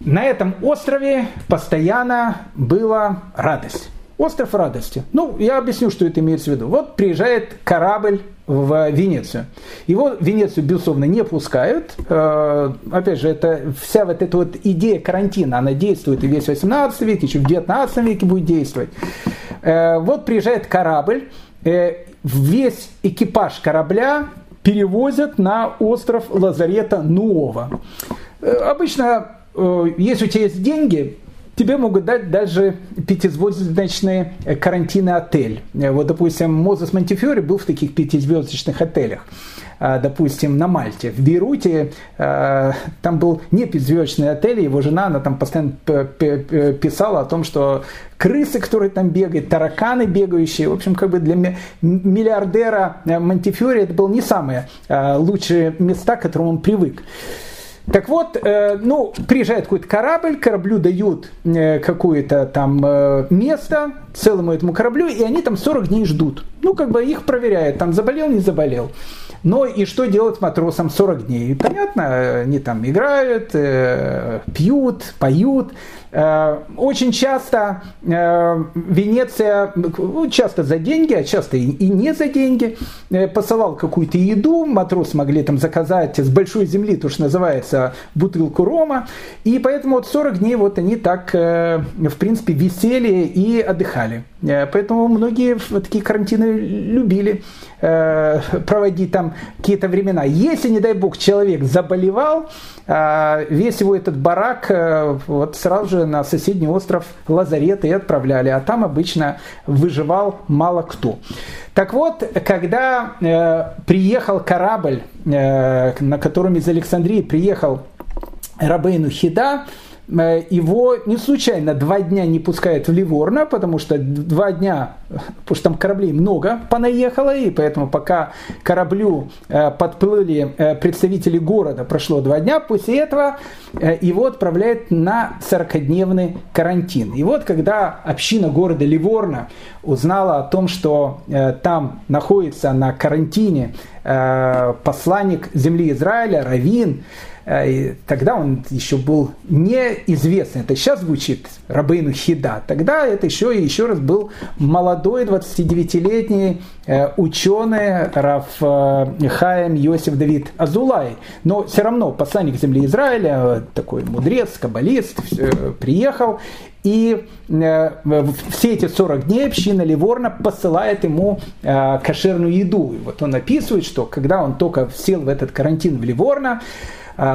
на этом острове постоянно была радость. Остров радости. Ну, я объясню, что это имеется в виду. Вот приезжает корабль в Венецию. Его в Венецию, безусловно, не пускают. Э, опять же, это вся вот эта вот идея карантина, она действует и весь 18 век, еще в 19 веке будет действовать. Э, вот приезжает корабль, э, весь экипаж корабля перевозят на остров Лазарета Нуова. Обычно, если у тебя есть деньги, тебе могут дать даже пятизвездочный э, карантинный отель. Э, вот, допустим, Мозес Монтифьори был в таких пятизвездочных отелях э, допустим, на Мальте. В Бейруте там был не пятизвездочный отель, его жена, она там постоянно писала о том, что крысы, которые там бегают, тараканы бегающие. В общем, как бы для миллиардера Монтифьори это было не самые лучшие места, к которым он привык. Так вот, э, ну, приезжает какой-то корабль, кораблю дают э, какое-то там э, место целому этому кораблю, и они там 40 дней ждут. Ну, как бы их проверяют, там заболел, не заболел. Но и что делать матросам 40 дней? Понятно, они там играют, пьют, поют. Очень часто Венеция, ну, часто за деньги, а часто и не за деньги, посылал какую-то еду, матросы могли там заказать с большой земли, то, что называется, бутылку рома, и поэтому вот 40 дней вот они так, в принципе, висели и отдыхали. Поэтому многие такие карантины любили проводить там какие-то времена. Если, не дай бог, человек заболевал, весь его этот барак вот сразу же на соседний остров Лазарет и отправляли, а там обычно выживал мало кто. Так вот, когда э, приехал корабль, э, на котором из Александрии приехал Рабейну Хида, Э, его не случайно два дня не пускают в Ливорно, потому что два дня, потому что там кораблей много понаехало, и поэтому пока кораблю э, подплыли э, представители города, прошло два дня, после этого его отправляют на 40-дневный карантин. И вот когда община города Ливорно узнала о том, что там находится на карантине посланник земли Израиля, Равин, Э, и тогда он еще был неизвестный. Это сейчас звучит Рабейну Хида. Тогда это еще еще раз был молодой 29-летний э, ученый Раф э, Хаем Йосиф Давид Азулай. Но все равно посланник земли Израиля, такой мудрец, каббалист, приехал и все эти 40 дней община Ливорна посылает ему кошерную еду. И вот он описывает, что когда он только сел в этот карантин в Ливорно,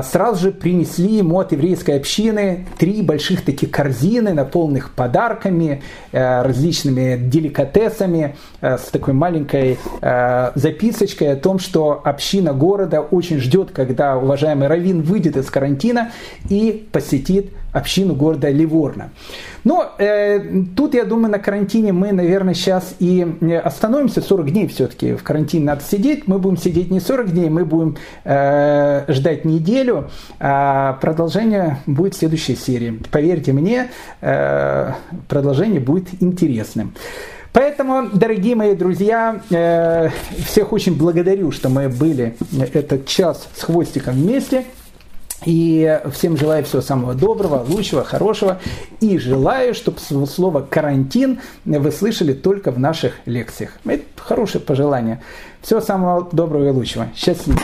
сразу же принесли ему от еврейской общины три больших таких корзины, наполненных подарками, э, различными деликатесами, э, с такой маленькой э, записочкой о том, что община города очень ждет, когда уважаемый Равин выйдет из карантина и посетит общину города Ливорно. Но э, тут, я думаю, на карантине мы, наверное, сейчас и э, остановимся. 40 дней все-таки в карантине надо сидеть. Мы будем сидеть не 40 дней, мы будем э, ждать неделю. А продолжение будет в следующей серии. Поверьте мне, э, продолжение будет интересным. Поэтому, дорогие мои друзья, э, всех очень благодарю, что мы были этот час с хвостиком вместе. И всем желаю всего самого доброго, лучшего, хорошего. И желаю, чтобы слово «карантин» вы слышали только в наших лекциях. Это хорошее пожелание. Всего самого доброго и лучшего. Счастливо.